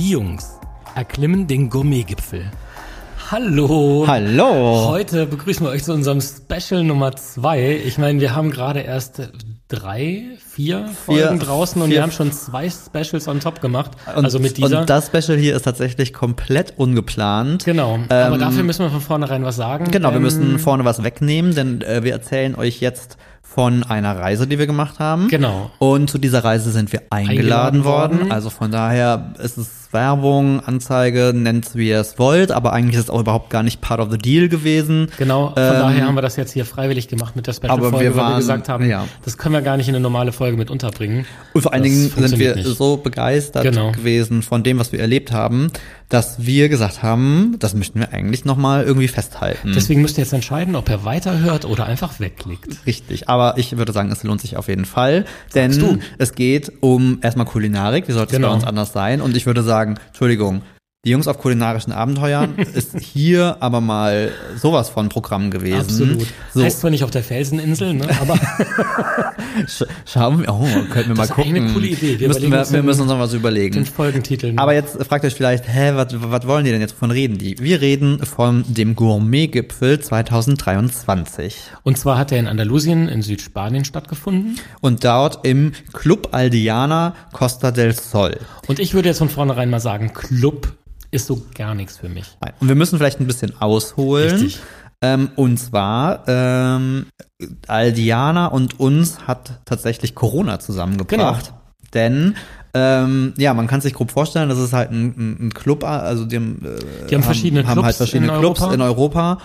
Die Jungs erklimmen den Gourmetgipfel. Hallo. Hallo. Heute begrüßen wir euch zu unserem Special Nummer zwei. Ich meine, wir haben gerade erst drei, vier Folgen Vier- draußen und vier- wir haben schon zwei Specials on top gemacht. Und, also mit dieser. Und das Special hier ist tatsächlich komplett ungeplant. genau. Aber dafür müssen wir von vornherein was sagen. Ähm, Genau, wir denn- müssen vorne was wegnehmen, denn äh, wir erzählen euch jetzt von einer Reise, die wir gemacht haben. Genau. Und zu dieser Reise sind wir eingeladen, Eingeladen worden. worden. Also von daher ist es Werbung, Anzeige, nennt es wie ihr es wollt, aber eigentlich ist es auch überhaupt gar nicht part of the deal gewesen. Genau, von Ähm, daher haben wir das jetzt hier freiwillig gemacht mit der aber Special-Folge, wir weil wir gesagt haben, ja. das können wir gar nicht in eine normale Folge mit unterbringen. Und vor allen Dingen sind wir nicht. so begeistert Genau. gewesen von dem, was wir erlebt haben, dass wir gesagt haben, das möchten wir eigentlich nochmal irgendwie festhalten. Deswegen müsst ihr jetzt entscheiden, ob ihr weiterhört oder einfach wegklickt. Richtig, aber ich würde sagen, es lohnt sich auf jeden Fall, denn es geht um erstmal Kulinarik, wie sollte es Genau. bei uns anders sein? Und ich würde sagen, Entschuldigung, die Jungs auf kulinarischen Abenteuern ist hier aber mal sowas von Programm gewesen. Absolut. So, Heißt zwar nicht auf der Felseninsel, ne? aber sch schauen wir, oh, könnten wir mal ist eigentlich gucken. eine coole Idee. Wir müssen wir, uns wir müssen uns noch was überlegen. den Folgentitel. Aber jetzt fragt euch vielleicht, hä, was wollen die denn jetzt? Wovon reden die? Wir reden von dem Gourmet-Gipfel 2023. Und zwar hat er in Andalusien in Südspanien stattgefunden. Und dort im Club Aldiana Costa del Sol. Und ich würde jetzt von vornherein mal sagen, Club ist so gar nichts für mich. Und wir müssen vielleicht ein bisschen ausholen. Richtig. Ähm, und zwar, ähm, Aldiana und uns hat tatsächlich Corona zusammengebracht. Genau. Denn, ähm, ja, man kann sich grob vorstellen, das ist halt ein, ein, Club, also die haben, äh, Die haben verschiedene haben halt Clubs verschiedene in Clubs Europa. in Europa.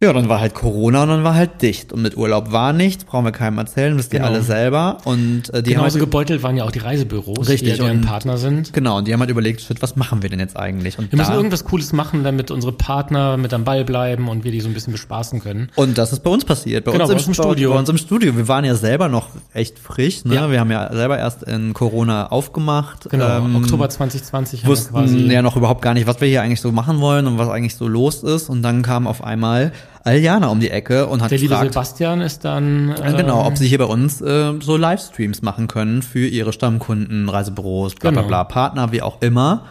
Ja, dann war halt Corona und dann war halt dicht. Und mit Urlaub war nichts, brauchen wir keinem erzählen, wisst ihr Genau. alle selber. Und äh, die haben Genauso halt, gebeutelt waren ja auch die Reisebüros, Richtig, die ja deren Partner sind. genau, und die haben halt überlegt, shit, was machen wir denn jetzt eigentlich? Und Wir müssen da- irgendwas Cooles machen, damit unsere Partner mit am Ball bleiben und wir die so ein bisschen bespaßen können. Und das ist bei uns passiert. Bei, Genau, uns, bei im, uns im Studio. Bei uns im Studio. Wir waren ja selber noch echt frisch. Ne? Ja. Wir haben ja selber erst in Corona aufgemacht. Genau, Ähm, Oktober 2020 haben wir wussten quasi. ja noch überhaupt gar nicht, was wir hier eigentlich so machen wollen und was eigentlich so los ist. Und dann kam auf einmal Aljana um die Ecke und hat der liebe gefragt, Sebastian ist dann. äh, genau, ob ähm, sie hier bei uns äh, so Livestreams machen können für ihre Stammkunden, Reisebüros, bla bla Genau. bla, Partner, wie auch immer.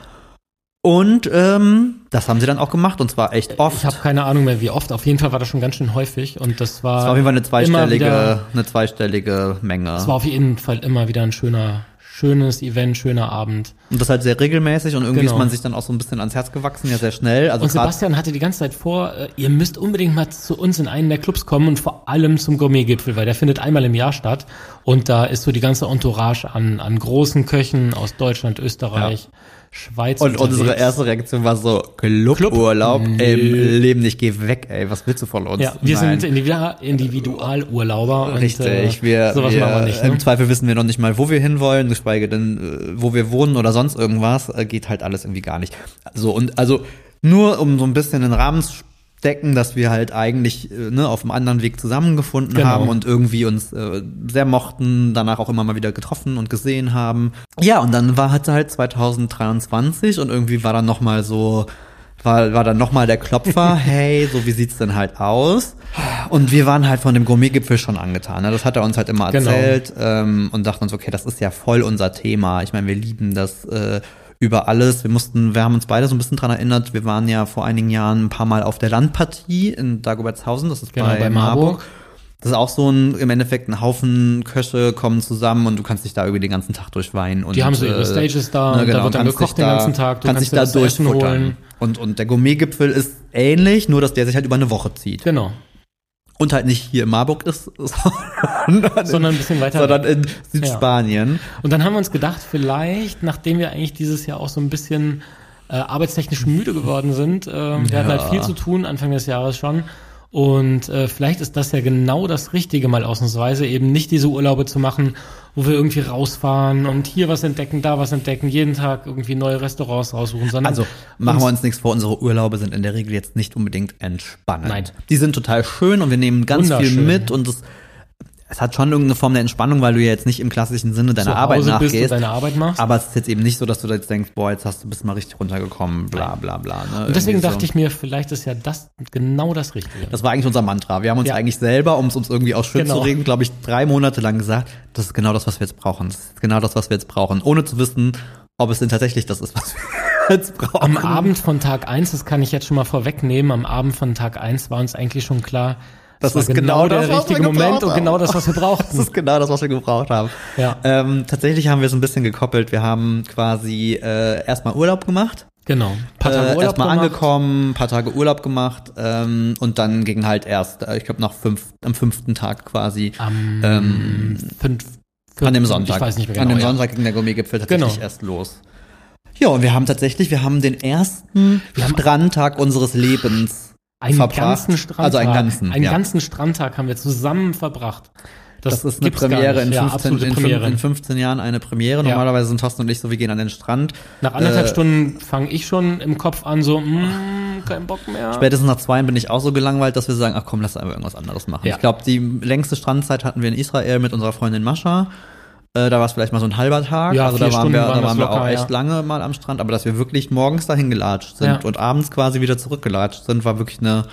Und ähm, das haben sie dann auch gemacht und zwar echt oft. Ich habe keine Ahnung mehr, wie oft. Auf jeden Fall war das schon ganz schön häufig und das war. das war auf jeden Fall eine zweistellige, wieder- eine zweistellige Menge. Es war auf jeden Fall immer wieder ein schöner, schönes Event, schöner Abend. Und das halt sehr regelmäßig und irgendwie Genau. ist man sich dann auch so ein bisschen ans Herz gewachsen, ja sehr schnell. Also Und Sebastian hatte die ganze Zeit vor, äh, ihr müsst unbedingt mal zu uns in einen der Clubs kommen und vor allem zum Gourmet-Gipfel, weil der findet einmal im Jahr statt. Und da ist so die ganze Entourage an, an großen Köchen aus Deutschland, Österreich, Schweiz. und unsere unterwegs. erste Reaktion war so, Cluburlaub, ey, im Leben nicht, geh weg, ey, was willst du von uns? Ja, wir Nein. sind Individu- Individualurlauber. und, Richtig, äh, wir, sowas wir machen wir nicht. Ne? im Zweifel wissen wir noch nicht mal, wo wir hinwollen, geschweige denn, äh, wo wir wohnen oder sonst irgendwas, äh, geht halt alles irgendwie gar nicht. So, und also nur um so ein bisschen den Rahmen zu stecken, dass wir halt eigentlich äh, ne, auf einem anderen Weg zusammengefunden Genau. haben und irgendwie uns äh, sehr mochten, danach auch immer mal wieder getroffen und gesehen haben. Ja, und dann war hatte halt 2023 und irgendwie war dann noch mal so war, war dann nochmal der Klopfer, hey, so wie sieht's denn halt aus? Und wir waren halt von dem Gourmet-Gipfel schon angetan. Ne? Das hat er uns halt immer Genau. erzählt ähm, und dachten uns, okay, das ist ja voll unser Thema. Ich meine, wir lieben das äh, über alles. Wir mussten, wir haben uns beide so ein bisschen dran erinnert, wir waren ja vor einigen Jahren ein paar Mal auf der Landpartie in Dagobertshausen, das ist Genau, bei, bei Marburg. Marburg. Das ist auch so ein, im Endeffekt ein Haufen Köche kommen zusammen und du kannst dich da irgendwie den ganzen Tag durchweinen. Und, Die haben so ihre äh, Stages da ne, und genau, da wird dann gekocht den ganzen Tag. Du kannst dich da durchfuttern. Und, und der Gourmet-Gipfel ist ähnlich, nur dass der sich halt über eine Woche zieht. Genau. Und halt nicht hier in Marburg ist, sondern, Sondern ein bisschen weiter sondern in Südspanien. Und dann haben wir uns gedacht, vielleicht, nachdem wir eigentlich dieses Jahr auch so ein bisschen äh, arbeitstechnisch müde geworden sind, äh, wir hatten halt viel zu tun, Anfang des Jahres schon. Und äh, vielleicht ist das ja genau das Richtige, mal ausnahmsweise eben nicht diese Urlaube zu machen, wo wir irgendwie rausfahren und hier was entdecken, da was entdecken, jeden Tag irgendwie neue Restaurants raussuchen, sondern Also machen wir uns nichts vor, unsere Urlaube sind in der Regel jetzt nicht unbedingt entspannend. Nein. Die sind total schön und wir nehmen ganz viel mit und es, es hat schon irgendeine Form der Entspannung, weil du ja jetzt nicht im klassischen Sinne deiner zu Arbeit Hause nachgehst. deine Arbeit machst. Aber es ist jetzt eben nicht so, dass du da jetzt denkst, boah, jetzt hast du bist mal richtig runtergekommen, bla bla bla. Ne? und deswegen Irgendwie dachte ich mir, vielleicht ist ja das genau das Richtige. Das war eigentlich unser Mantra. Wir haben uns Ja. eigentlich selber, um es uns irgendwie auch schön Genau. zu reden, glaube ich, drei Monate lang gesagt, das ist genau das, was wir jetzt brauchen. Das ist genau das, was wir jetzt brauchen. Ohne zu wissen, ob es denn tatsächlich das ist, was wir jetzt brauchen. Am Abend von Tag eins, das kann ich jetzt schon mal vorwegnehmen, am Abend von Tag eins war uns eigentlich schon klar, Das war ist genau der das, richtige Moment und genau das, was wir Das brauchten. ist genau das, was wir gebraucht haben. Ja. Ähm, tatsächlich haben wir so ein bisschen gekoppelt. Wir haben quasi äh, erstmal Urlaub gemacht. Genau. Ein paar Tage äh, Urlaub erstmal gemacht. angekommen, paar Tage Urlaub gemacht ähm, und dann ging halt erst, äh, ich glaube, nach fünf, am fünften Tag quasi Am ähm, fünf, an dem Sonntag. Ich weiß nicht mehr genau. An dem ja. Sonntag ging der Gummigipfel tatsächlich Genau. erst los. Ja, und wir haben tatsächlich, wir haben den ersten Wir haben- Strandtag unseres Lebens Einen verbracht. ganzen Strandtag. Also einen ganzen, Einen ja. ganzen Strandtag haben wir zusammen verbracht. Das, ist eine Premiere in, ja, 15, absolute in, Premiere. in 15 Jahren eine Premiere. Ja. Normalerweise sind Thorsten und ich so, wir gehen an den Strand. Nach anderthalb äh, Stunden fange ich schon im Kopf an, so, mm, kein Bock mehr. Spätestens nach zwei bin ich auch so gelangweilt, dass wir sagen, ach komm, lass einfach irgendwas anderes machen. Ja. Ich glaube, die längste Strandzeit hatten wir in Israel mit unserer Freundin Mascha. Äh, da war es vielleicht mal so ein halber Tag. Ja, also da waren Stunden wir, waren da waren wir locker, auch echt ja. lange mal am Strand. Aber dass wir wirklich morgens dahin gelatscht sind Ja. und abends quasi wieder zurückgelatscht sind, war wirklich eine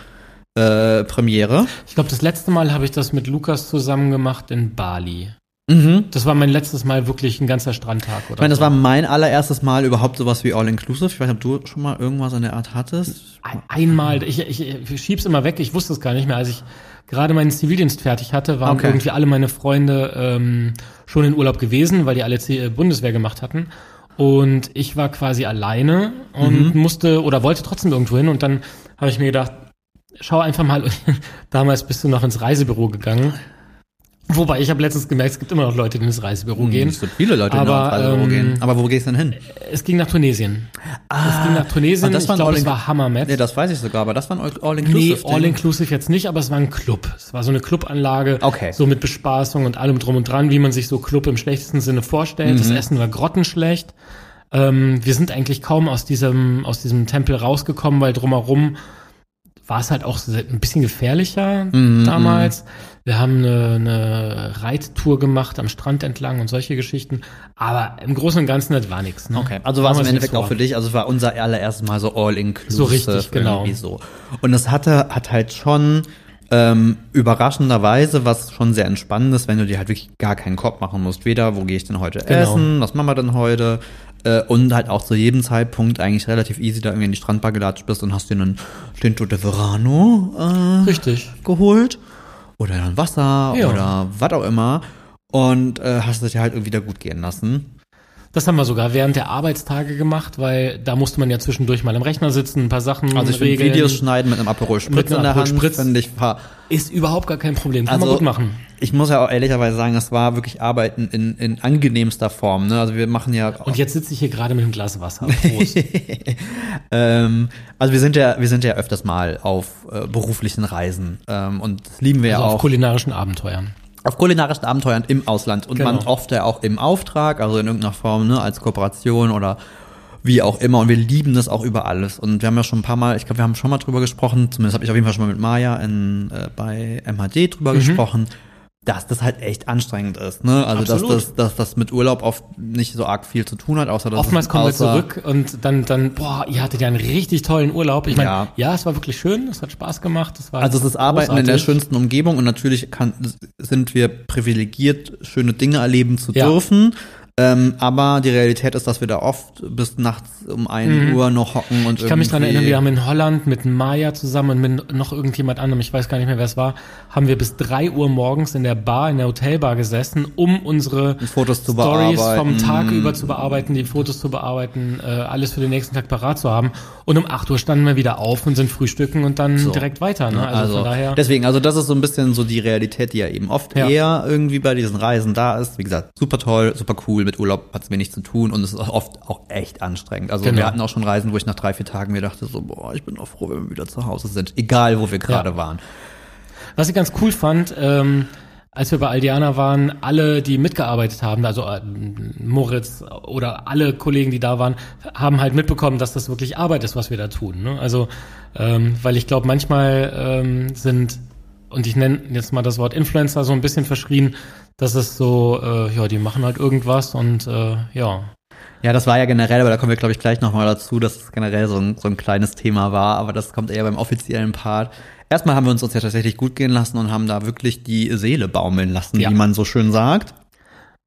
äh, Premiere. Ich glaube, das letzte Mal habe ich das mit Lukas zusammen gemacht in Bali. Mhm. Das war mein letztes Mal wirklich ein ganzer Strandtag. Oder Ich meine, das so. war mein allererstes Mal überhaupt sowas wie All-Inclusive. Ich weiß nicht, ob du schon mal irgendwas in der Art hattest. Ein- einmal, ich, ich, ich schieb's immer weg, ich wusste es gar nicht mehr. Als ich gerade meinen Zivildienst fertig hatte, waren Okay. irgendwie alle meine Freunde ähm, schon in Urlaub gewesen, weil die alle äh, Bundeswehr gemacht hatten. Und ich war quasi alleine und musste oder wollte trotzdem irgendwo hin. Und dann habe ich mir gedacht, schau einfach mal, damals bist du noch ins Reisebüro gegangen. Wobei, ich habe letztens gemerkt, es gibt immer noch Leute, die ins Reisebüro gehen. Es gibt viele Leute, die ins Reisebüro ähm, gehen. Aber wo gehst du denn hin? Es ging nach Tunesien. es ging nach Tunesien. und das ich war ein glaube, es war Hammermet. Nee, das weiß ich sogar, aber das war ein Nee, All-Inclusive. All-Inclusive jetzt nicht, aber es war ein Club. Es war so eine Clubanlage. Okay. So mit Bespaßung und allem drum und dran, wie man sich so Club im schlechtesten Sinne vorstellt. Mhm. Das Essen war grottenschlecht. Ähm, wir sind eigentlich kaum aus diesem, aus diesem Tempel rausgekommen, weil drumherum war es halt auch ein bisschen gefährlicher Mhm, damals. Wir haben eine, eine Reittour gemacht am Strand entlang und solche Geschichten. Aber im Großen und Ganzen, das war nichts. Ne? Okay, also war es im Endeffekt auch für dich, also es war unser allererstes Mal so all-inclusive. So richtig, genau. irgendwie So. Und es hatte, hat halt schon ähm, überraschenderweise was schon sehr entspannendes, wenn du dir halt wirklich gar keinen Kopf machen musst. Weder, wo gehe ich denn heute Genau. essen, was machen wir denn heute? Äh, und halt auch zu jedem Zeitpunkt eigentlich relativ easy da irgendwie in die Strandbar gelatscht bist und hast dir einen Tinto de Verano äh, Richtig. geholt oder ein Wasser Ja. oder was auch immer und äh, hast es dir halt irgendwie da gut gehen lassen. Das haben wir sogar während der Arbeitstage gemacht, weil da musste man ja zwischendurch mal am Rechner sitzen, ein paar Sachen Also ich regeln. Videos schneiden mit einem Aperol Spritz Mit einem in der Hand, Spritz. finde ich, war, ist überhaupt gar kein Problem. Kann Also- man gut machen. ich muss ja auch ehrlicherweise sagen, das war wirklich Arbeiten in, in angenehmster Form. Ne? Also wir machen ja, Und jetzt sitze ich hier gerade mit einem Glas Wasser. Prost. ähm, also wir sind ja, wir sind ja öfters mal auf äh, beruflichen Reisen ähm, und das lieben wir also ja auf auch. kulinarischen Abenteuern. Auf kulinarischen Abenteuern im Ausland und Genau. man oft ja auch im Auftrag, also in irgendeiner Form, ne, als Kooperation oder wie auch immer und wir lieben das auch über alles und wir haben ja schon ein paar Mal, ich glaube, wir haben schon mal drüber gesprochen, zumindest habe ich auf jeden Fall schon mal mit Maya in, äh, bei MHD drüber Mhm. gesprochen, dass das halt echt anstrengend ist, ne? Also dass Absolut. das, dass das mit Urlaub oft nicht so arg viel zu tun hat, außer dass Oftmals kommen wir zurück und dann, dann, boah, ihr hattet ja einen richtig tollen Urlaub. Ich meine, Ja. ja. es war wirklich schön, es hat Spaß gemacht. Es war Also es ist Arbeiten in der schönsten Umgebung und natürlich kann, sind wir privilegiert, schöne Dinge erleben zu Ja. dürfen. Ähm, aber die Realität ist, dass wir da oft bis nachts um 1 Uhr noch hocken und Mhm. Ich kann mich dran erinnern, wir haben in Holland mit Maya zusammen und mit noch irgendjemand anderem, ich weiß gar nicht mehr, wer es war, haben wir bis drei Uhr morgens in der Bar, in der Hotelbar gesessen, um unsere Fotos zu Stories vom Tag über zu bearbeiten, die Fotos zu bearbeiten, äh, alles für den nächsten Tag parat zu haben. Und um 8 Uhr standen wir wieder auf und sind frühstücken und dann So. direkt weiter. Ne? Also, Also, von daher. deswegen, also das ist so ein bisschen so die Realität, die ja eben oft Ja. eher irgendwie bei diesen Reisen da ist. Wie gesagt, super toll, super cool, mit Urlaub hat's wenig zu tun und es ist oft auch echt anstrengend. Also Genau. wir hatten auch schon Reisen, wo ich nach drei, vier Tagen mir dachte so, boah, ich bin auch froh, wenn wir wieder zu Hause sind. Egal, wo wir gerade Ja. waren. Was ich ganz cool fand, ähm, als wir bei Aldiana waren, alle, die mitgearbeitet haben, also äh, Moritz oder alle Kollegen, die da waren, haben halt mitbekommen, dass das wirklich Arbeit ist, was wir da tun. Ne? Also, ähm, weil ich glaube, manchmal ähm, sind, und ich nenne jetzt mal das Wort Influencer so ein bisschen verschrien, dass es so, äh, ja, die machen halt irgendwas und äh, ja. Ja, das war ja generell, aber da kommen wir, glaube ich, gleich nochmal dazu, dass es generell so ein, so ein kleines Thema war, aber das kommt eher beim offiziellen Part. Erstmal haben wir uns uns ja tatsächlich gut gehen lassen und haben da wirklich die Seele baumeln lassen, Ja. wie man so schön sagt.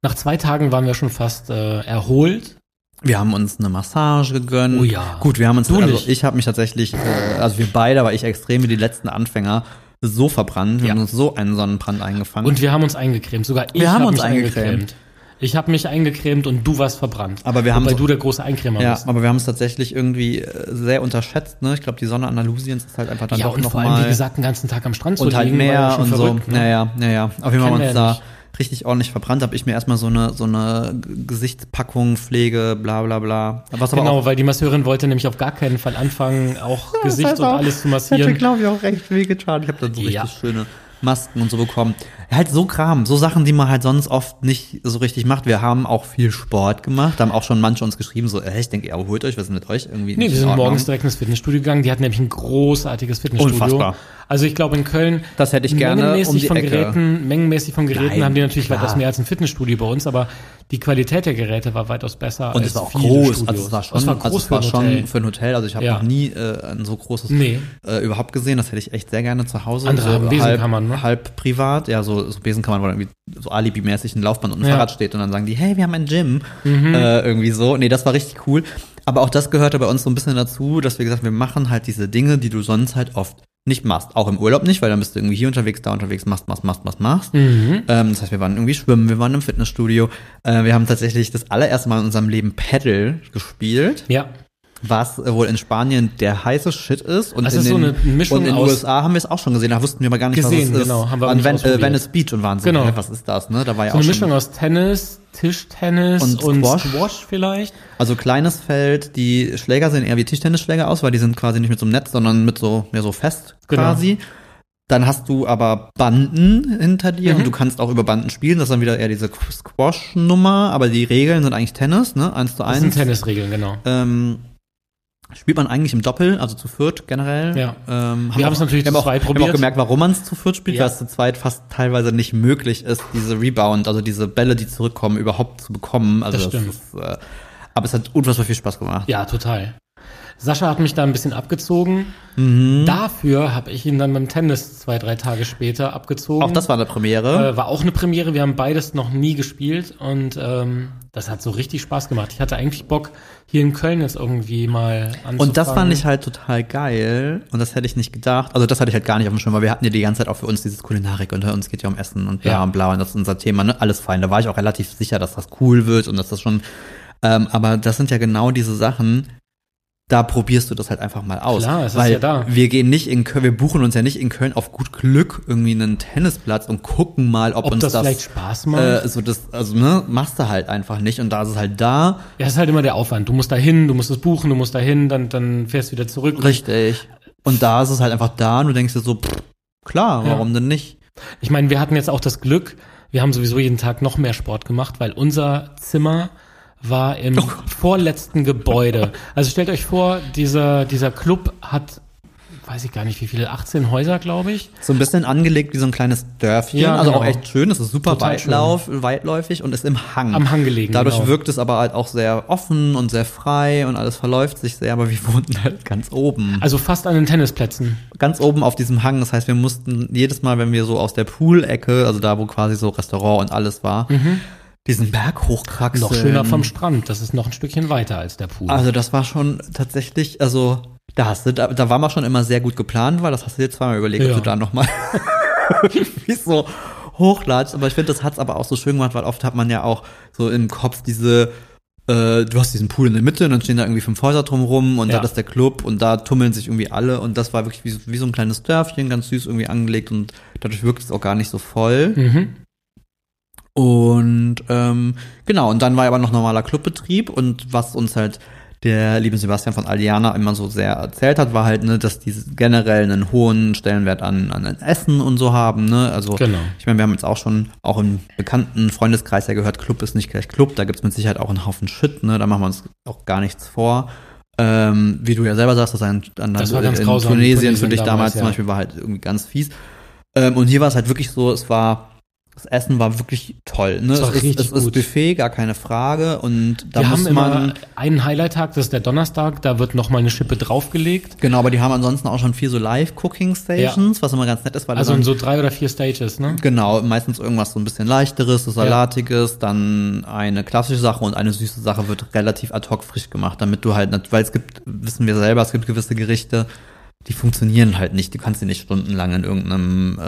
Nach zwei Tagen waren wir schon fast äh, erholt. Wir haben uns eine Massage gegönnt. Oh ja. Gut, wir haben uns, Du also nicht. ich habe mich tatsächlich, äh, also wir beide, aber ich extrem wie die letzten Anfänger, so verbrannt. Wir Ja. haben uns so einen Sonnenbrand eingefangen. Und wir haben uns eingecremt. Sogar ich Wir haben hab uns mich eingecremt. Ich habe mich eingecremt und du warst verbrannt. Aber wir haben Wobei du der große Eincremer ja, bist. aber wir haben es tatsächlich irgendwie äh, sehr unterschätzt. Ne? Ich glaube, die Sonne Andalusiens ist halt einfach dann Ja, doch und noch vor allem, mal wie gesagt, den ganzen Tag am Strand zu und halt liegen, ja mehr und verrückt, so. ne? Naja, naja. Auf jeden Fall haben wir uns ja da nicht. richtig ordentlich verbrannt. Habe ich mir erstmal so eine so eine Gesichtspackung, Pflege, bla bla bla. Was Genau, weil die Masseurin wollte nämlich auf gar keinen Fall anfangen, auch Gesicht und alles zu Das hätte, massieren. glaube ich, auch recht wehgetan. Ich habe dann so Ja. richtig schöne Masken und so bekommen. Halt so Kram, so Sachen, die man halt sonst oft nicht so richtig macht. Wir haben auch viel Sport gemacht. Da haben auch schon manche uns geschrieben, so, äh, ich denke, ihr holt euch, was ist mit euch? Irgendwie Nee, wir in sind morgens direkt ins Fitnessstudio gegangen. Die hatten nämlich ein großartiges Fitnessstudio. Unfassbar. Also ich glaube in Köln Das hätte ich gerne mengenmäßig um die von Ecke. Geräten, mengenmäßig von Geräten Nein, haben die natürlich klar. weitaus mehr als ein Fitnessstudio bei uns, aber die Qualität der Geräte war weitaus besser Und als es war auch groß, Studios. also es war schon, es war groß also es war für ein schon Hotel. für ein Hotel. Also ich habe Ja. noch nie äh, ein so großes Nee. äh, überhaupt gesehen. Das hätte ich echt sehr gerne zu Hause. Andere so haben Besenkammern, halb, ne? halb privat, ja, so, so Besenkammern, wo irgendwie so Alibi-mäßig ein Laufband und ein Ja. Mhm. Fahrrad steht und dann sagen die, hey, wir haben ein Gym. Äh, irgendwie so. Nee, das war richtig cool. Aber auch das gehörte bei uns so ein bisschen dazu, dass wir gesagt haben, wir machen halt diese Dinge, die du sonst halt oft nicht machst. Auch im Urlaub nicht, weil dann bist du irgendwie hier unterwegs, da unterwegs, machst, machst, machst, machst, machst. Mhm. Ähm, das heißt, wir waren irgendwie schwimmen, wir waren im Fitnessstudio. Äh, wir haben tatsächlich das allererste Mal in unserem Leben Paddle gespielt, Ja, was äh, wohl in Spanien der heiße Shit ist. Und Das in ist so den, eine Mischung Und in den USA haben wir es auch schon gesehen, da wussten wir aber gar nicht, Gesehen, was es ist. genau, haben wir auch An Ven äh. Venice Beach und waren so, Genau. hä, was ist das, ne? Da war ja so auch eine Mischung aus Tennis, Tischtennis Und und, Squash. Squash. vielleicht. Also kleines Feld, die Schläger sehen eher wie Tischtennisschläger aus, weil die sind quasi nicht mit so einem Netz, sondern mit so, ja, so fest Genau. quasi. Dann hast du aber Banden hinter dir Mhm. und du kannst auch über Banden spielen. Das ist dann wieder eher diese Squash-Nummer, aber die Regeln sind eigentlich Tennis, ne? Eins zu Das sind eins. Tennisregeln, genau. Ähm, spielt man eigentlich im Doppel, also zu viert generell. Ja. Ähm, Wir haben es natürlich wir haben zu auch, zweit Wir haben probiert. auch gemerkt, warum man es zu viert spielt, Ja. weil es zu zweit fast teilweise nicht möglich ist, diese Rebound, also diese Bälle, die zurückkommen, überhaupt zu bekommen. Also Das das, stimmt. ist, äh, aber es hat unfassbar viel Spaß gemacht. Ja, total. Sascha hat mich da ein bisschen abgezogen. Mhm. Dafür habe ich ihn dann beim Tennis zwei, drei Tage später abgezogen. Auch das war eine Premiere. äh, war auch eine Premiere. Wir haben beides noch nie gespielt und ähm, das hat so richtig Spaß gemacht. Ich hatte eigentlich Bock, hier in Köln jetzt irgendwie mal anzufangen. und das fand ich halt total geil. Und das hätte ich nicht gedacht. Also das hatte ich halt gar nicht auf dem Schirm, weil wir hatten ja die ganze Zeit auch für uns dieses Kulinarik und uns geht ja um Essen und bla Ja. und bla und das ist unser Thema, ne? Alles fein. Da war ich auch relativ sicher, dass das cool wird und dass das schon. Ähm, aber das sind ja genau diese Sachen, da probierst du das halt einfach mal aus. Klar, es ist weil ja da. Wir gehen nicht in Köln, wir buchen uns ja nicht in Köln auf gut Glück irgendwie einen Tennisplatz und gucken mal, ob, ob uns das, das, vielleicht Spaß macht. äh, so das, also ne, machst du halt einfach nicht und da ist es halt da. ja, es ist halt immer der Aufwand. Du musst da hin, du musst es buchen, du musst da hin, dann, dann fährst du wieder zurück. Richtig. Und da ist es halt einfach da und du denkst dir so, pff, klar, Ja. warum denn nicht? Ich meine, wir hatten jetzt auch das Glück, wir haben sowieso jeden Tag noch mehr Sport gemacht, weil unser Zimmer war im Oh vorletzten Gebäude. Also stellt euch vor, dieser, dieser Club hat, weiß ich gar nicht wie viele, 18 Häuser, glaube ich. So ein bisschen angelegt wie so ein kleines Dörfchen. Ja, also genau. auch echt schön. Es ist super Total weitlauf, weitläufig und ist im Hang. Am Hang gelegen, Dadurch genau. wirkt es aber halt auch sehr offen und sehr frei und alles verläuft sich sehr, aber wir wohnten halt ganz oben. Also fast an den Tennisplätzen. ganz oben auf diesem Hang. Das heißt, wir mussten jedes Mal, wenn wir so aus der Poolecke, also da, wo quasi so Restaurant und alles war, diesen Berg hochkraxeln. Noch schöner vom Strand. Das ist noch ein Stückchen weiter als der Pool. Also das war schon tatsächlich, also da hast du, da, da war man schon immer sehr gut geplant, weil das hast du dir zweimal überlegt, Ja. ob du da nochmal wie so hochlatsch. Aber ich finde, das hat's aber auch so schön gemacht, weil oft hat man ja auch so im Kopf diese, äh, du hast diesen Pool in der Mitte und dann stehen da irgendwie fünf Häuser drumrum und Ja. da ist der Club und da tummeln sich irgendwie alle und das war wirklich wie, so- wie so ein kleines Dörfchen, ganz süß irgendwie angelegt und dadurch wirkt es auch gar nicht so voll. mhm. Und ähm, genau, und dann war aber noch normaler Clubbetrieb und was uns halt der liebe Sebastian von Aliana immer so sehr erzählt hat, war halt, ne, dass die generell einen hohen Stellenwert an, an Essen und so haben, ne? Also Genau. ich meine, wir haben jetzt auch schon auch im bekannten Freundeskreis ja gehört, Club ist nicht gleich Club, da gibt's mit Sicherheit auch einen Haufen Shit, ne? Da machen wir uns auch gar nichts vor. Ähm, wie du ja selber sagst, das an, an Das war ganz in grausam, Tunesien, für dich damals, damals, zum ja. Beispiel war halt irgendwie ganz fies. Ähm, und hier war es halt wirklich so, es war Das Essen war wirklich toll. Ne? Das war es, ist, richtig es ist gut. Buffet, gar keine Frage. Und da Wir muss haben man. einen Highlight-Tag, das ist der Donnerstag, da wird nochmal eine Schippe draufgelegt. Genau, aber die haben ansonsten auch schon viel so Live-Cooking-Stations, was immer ganz nett ist, weil Also in so drei oder vier Stages, ne? Genau, meistens irgendwas so ein bisschen leichteres, so salatiges, dann eine klassische Sache und eine süße Sache wird relativ ad hoc frisch gemacht, damit du halt, weil es gibt, wissen wir selber, es gibt gewisse Gerichte, die funktionieren halt nicht. Du kannst sie nicht stundenlang in irgendeinem äh,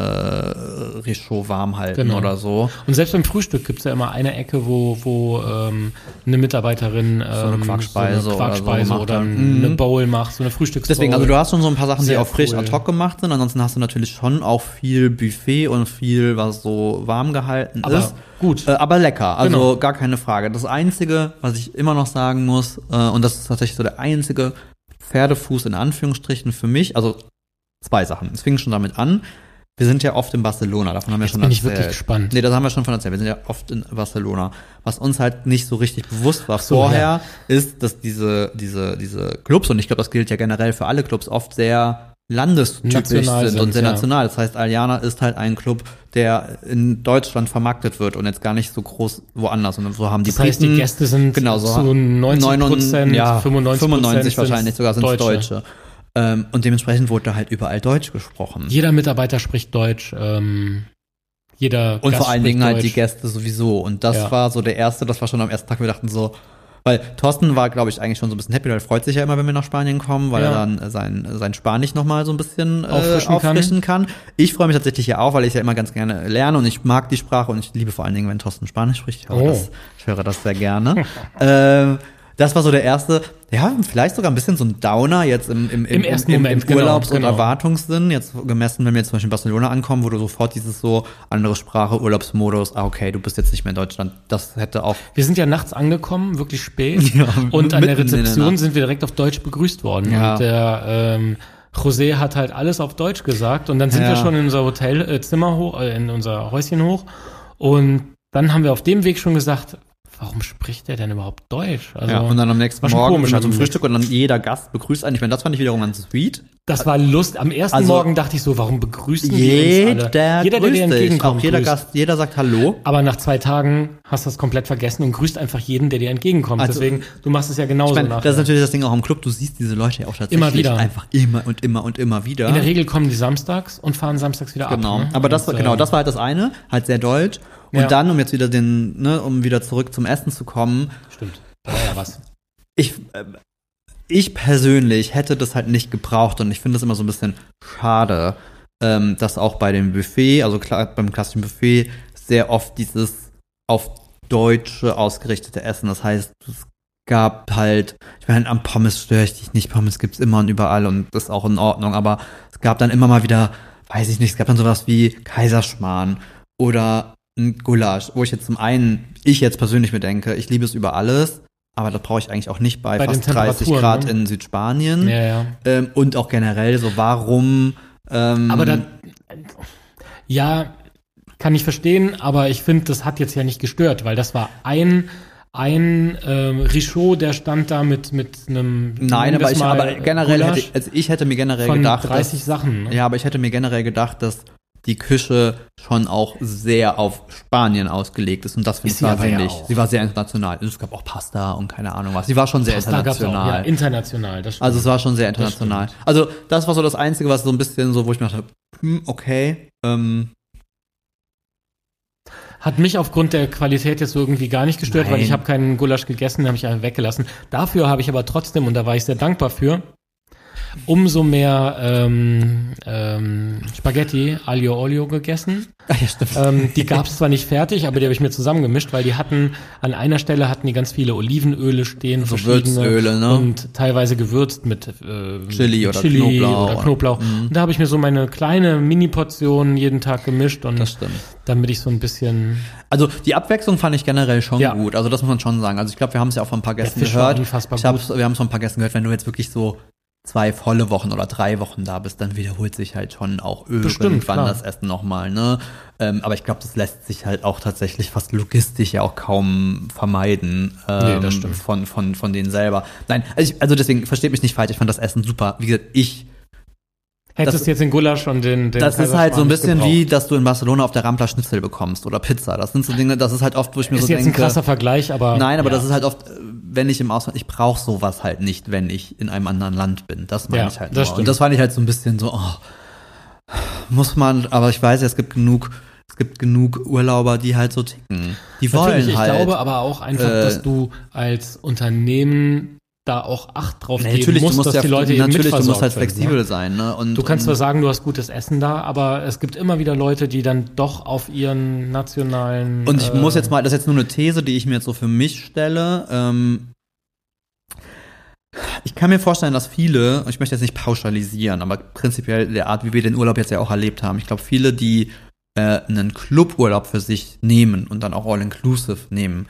Richaud warm halten Genau. oder so. Und selbst beim Frühstück gibt's ja immer eine Ecke, wo, wo ähm, eine Mitarbeiterin ähm, eine Quackspeise so eine oder so oder, hat. eine Mhm. Bowl macht, so eine Frühstücksbowl. Deswegen, also du hast schon so ein paar Sachen, die Sehr auch frisch cool. ad hoc gemacht sind. Ansonsten hast du natürlich schon auch viel Buffet und viel, was so warm gehalten Aber ist. gut. Äh, aber lecker, also Genau. gar keine Frage. Das Einzige, was ich immer noch sagen muss, äh, und das ist tatsächlich so der einzige Pferdefuß in Anführungsstrichen für mich, also zwei Sachen. Es fing schon damit an. Wir sind ja oft in Barcelona, davon haben wir Jetzt schon bin ich erzählt. wirklich gespannt. Nee, das haben wir schon von erzählt. Wir sind ja oft in Barcelona. Was uns halt nicht so richtig bewusst war so, vorher, ist, dass diese, diese, diese Clubs, und ich glaube, das gilt ja generell für alle Clubs, oft sehr landestypisch National sind, und sehr ja. national. Das heißt, Aliana ist halt ein Club, der in Deutschland vermarktet wird und jetzt gar nicht so groß woanders. Und so haben die das heißt, die Gäste sind genau, so zu 90 Prozent, ja, 95 95 wahrscheinlich sogar sind Deutsche. Deutsche. Ähm, und dementsprechend wurde da halt überall Deutsch gesprochen. Jeder Mitarbeiter spricht Deutsch. Ähm, jeder Und Gast vor allen Dingen halt Deutsch. die Gäste sowieso. Und das Ja. war so der erste, das war schon am ersten Tag, wir dachten so, weil Thorsten war, glaube ich, eigentlich schon so ein bisschen happy, weil er freut sich ja immer, wenn wir nach Spanien kommen, weil Ja. er dann äh, sein, sein Spanisch nochmal so ein bisschen äh, Auffrischen auffrischen, kann. Ich freue mich tatsächlich ja auch, weil ich ja immer ganz gerne lerne und ich mag die Sprache und ich liebe vor allen Dingen, wenn Thorsten Spanisch spricht. Ich höre, Oh. das, ich höre das sehr gerne. ähm, das war so der erste, ja, vielleicht sogar ein bisschen so ein Downer jetzt im, im, Im ersten im, im, Moment, im genau, Urlaubs- und genau. Erwartungssinn. Jetzt gemessen, wenn wir jetzt zum Beispiel in Barcelona ankommen, wo du sofort dieses so andere Sprache, Urlaubsmodus, ah, okay, du bist jetzt nicht mehr in Deutschland. Das hätte auch Wir sind ja nachts angekommen, wirklich spät. Ja, und an der der Rezeption Nacht. sind wir direkt auf Deutsch begrüßt worden. Ja. Und der ähm, José hat halt alles auf Deutsch gesagt. Und dann sind Ja. wir schon in unser Hotelzimmer äh, hoch, äh, in unser Häuschen hoch. Und dann haben wir auf dem Weg schon gesagt, warum spricht der denn überhaupt Deutsch? Also, Ja, und dann am nächsten Morgen komisch immer zum am Frühstück und dann jeder Gast begrüßt einen. Ich meine, das fand ich wiederum ganz sweet. das war Lust. Am ersten Also- Morgen dachte ich so, warum begrüßen die uns alle? Jeder, Jeder, der dir entgegenkommt, jeder grüßt. Gast, jeder sagt Hallo. Aber nach zwei Tagen hast du das komplett vergessen und grüßt einfach jeden, der dir entgegenkommt. Also- Deswegen, du machst es ja genauso Ich meine, nachher. das ist natürlich das Ding auch im Club. Du siehst diese Leute ja auch tatsächlich Immer wieder. einfach immer und immer und immer wieder. In der Regel kommen die samstags und fahren samstags wieder Genau. ab. Ne? Aber das war, Und, genau, äh, das war halt das eine, halt sehr deutsch. Und Ja. dann, um jetzt wieder den, ne, um wieder zurück zum Essen zu kommen, Stimmt. Da war ja was. ich, äh, ich persönlich hätte das halt nicht gebraucht und ich finde das immer so ein bisschen schade, ähm, dass auch bei dem Buffet, also klar, beim klassischen Buffet, sehr oft dieses auf Deutsche ausgerichtete Essen. Das heißt, es gab halt, ich meine, am Pommes störe ich dich nicht, Pommes gibt's immer und überall und das ist auch in Ordnung, aber es gab dann immer mal wieder, weiß ich nicht, es gab dann sowas wie Kaiserschmarrn oder ein Gulasch, wo ich jetzt zum einen, ich jetzt persönlich mir denke, ich liebe es über alles, aber das brauche ich eigentlich auch nicht bei, Bei fast 30 Temperaturen, Grad ne? in Südspanien. Ja, ja. Ähm, und auch generell so, warum ähm, Aber dann, ja, kann ich verstehen, aber ich finde, das hat jetzt ja nicht gestört, weil das war ein, ein ähm, Richaud, der stand da mit, mit einem Nein, aber ich, aber generell Gulasch hätte ich, also ich hätte mir generell von gedacht, 30 dass, Sachen. Ne? ja, aber ich hätte mir generell gedacht, dass die Küche schon auch sehr auf Spanien ausgelegt ist und das finde ich sie ja. Sie war sehr international. Es gab auch Pasta und keine Ahnung was. Sie war schon sehr Pasta gab's auch, international. ja, international. Das stimmt. Also es war schon sehr international. Also das war so das Einzige, was so ein bisschen so, wo ich mir dachte, hm, okay, ähm, Hat mich aufgrund der Qualität jetzt so irgendwie gar nicht gestört, weil Nein. ich habe keinen Gulasch gegessen, den habe ich einfach weggelassen. Dafür habe ich aber trotzdem, und da war ich sehr dankbar für, umso mehr ähm, ähm, Spaghetti Aglio Olio gegessen. ah, ja, stimmt. Ähm, die gab es zwar nicht fertig, aber die habe ich mir zusammengemischt, weil die hatten, an einer Stelle hatten die ganz viele Olivenöle stehen, So verschiedene, Würzöle, ne? Und teilweise gewürzt mit äh, Chili mit oder Knoblauch. Oder Knoblauch. Und da habe ich mir so meine kleine Mini-Portion jeden Tag gemischt und Das stimmt. damit ich so ein bisschen Also die Abwechslung fand ich generell schon Ja. gut. Also das muss man schon sagen. Also ich glaube, wir haben es ja auch von ein paar Gästen war gehört. unfassbar Ich hab's, wir haben es von ein paar Gästen gehört, wenn du jetzt wirklich so zwei volle Wochen oder drei Wochen da bist, dann wiederholt sich halt schon auch Bestimmt, irgendwann klar. das Essen nochmal, ne? Ähm, aber ich glaube, das lässt sich halt auch tatsächlich fast logistisch ja auch kaum vermeiden ähm, Nee, das stimmt. von, von, von denen selber. Nein, also, ich, also deswegen, versteht mich nicht falsch, ich fand das Essen super. Wie gesagt, ich Hättest das, jetzt den Gulasch und den, den das ist halt so ein bisschen nicht wie, gebraucht. dass du in Barcelona auf der Rampla Schnitzel bekommst oder Pizza. Das sind so Dinge, das ist halt oft, wo ich mir Ist so jetzt denke. ein krasser Vergleich, aber. Nein, aber ja. das ist halt oft, äh, wenn ich im Ausland, ich brauche sowas halt nicht, wenn ich in einem anderen Land bin. Das meine Ja, ich halt das. Und das fand ich halt so ein bisschen so, oh, muss man, aber ich weiß, es gibt genug, es gibt genug Urlauber, die halt so ticken. Die wollen Natürlich, ich halt. glaube aber auch einfach, äh, dass du als Unternehmen da auch Acht drauf Nee, geben musst, musst dass ja, die Leute eben natürlich, du musst halt werden, flexibel ne? sein, ne? Und, Du kannst zwar sagen, du hast gutes Essen da, aber es gibt immer wieder Leute, die dann doch auf ihren nationalen. Und ich äh, muss jetzt mal, das ist jetzt nur eine These, die ich mir jetzt so für mich stelle. Ähm, ich kann mir vorstellen, dass viele, ich möchte jetzt nicht pauschalisieren, aber prinzipiell der Art, wie wir den Urlaub jetzt ja auch erlebt haben, ich glaube, viele, die äh, einen Cluburlaub für sich nehmen und dann auch all-inclusive nehmen,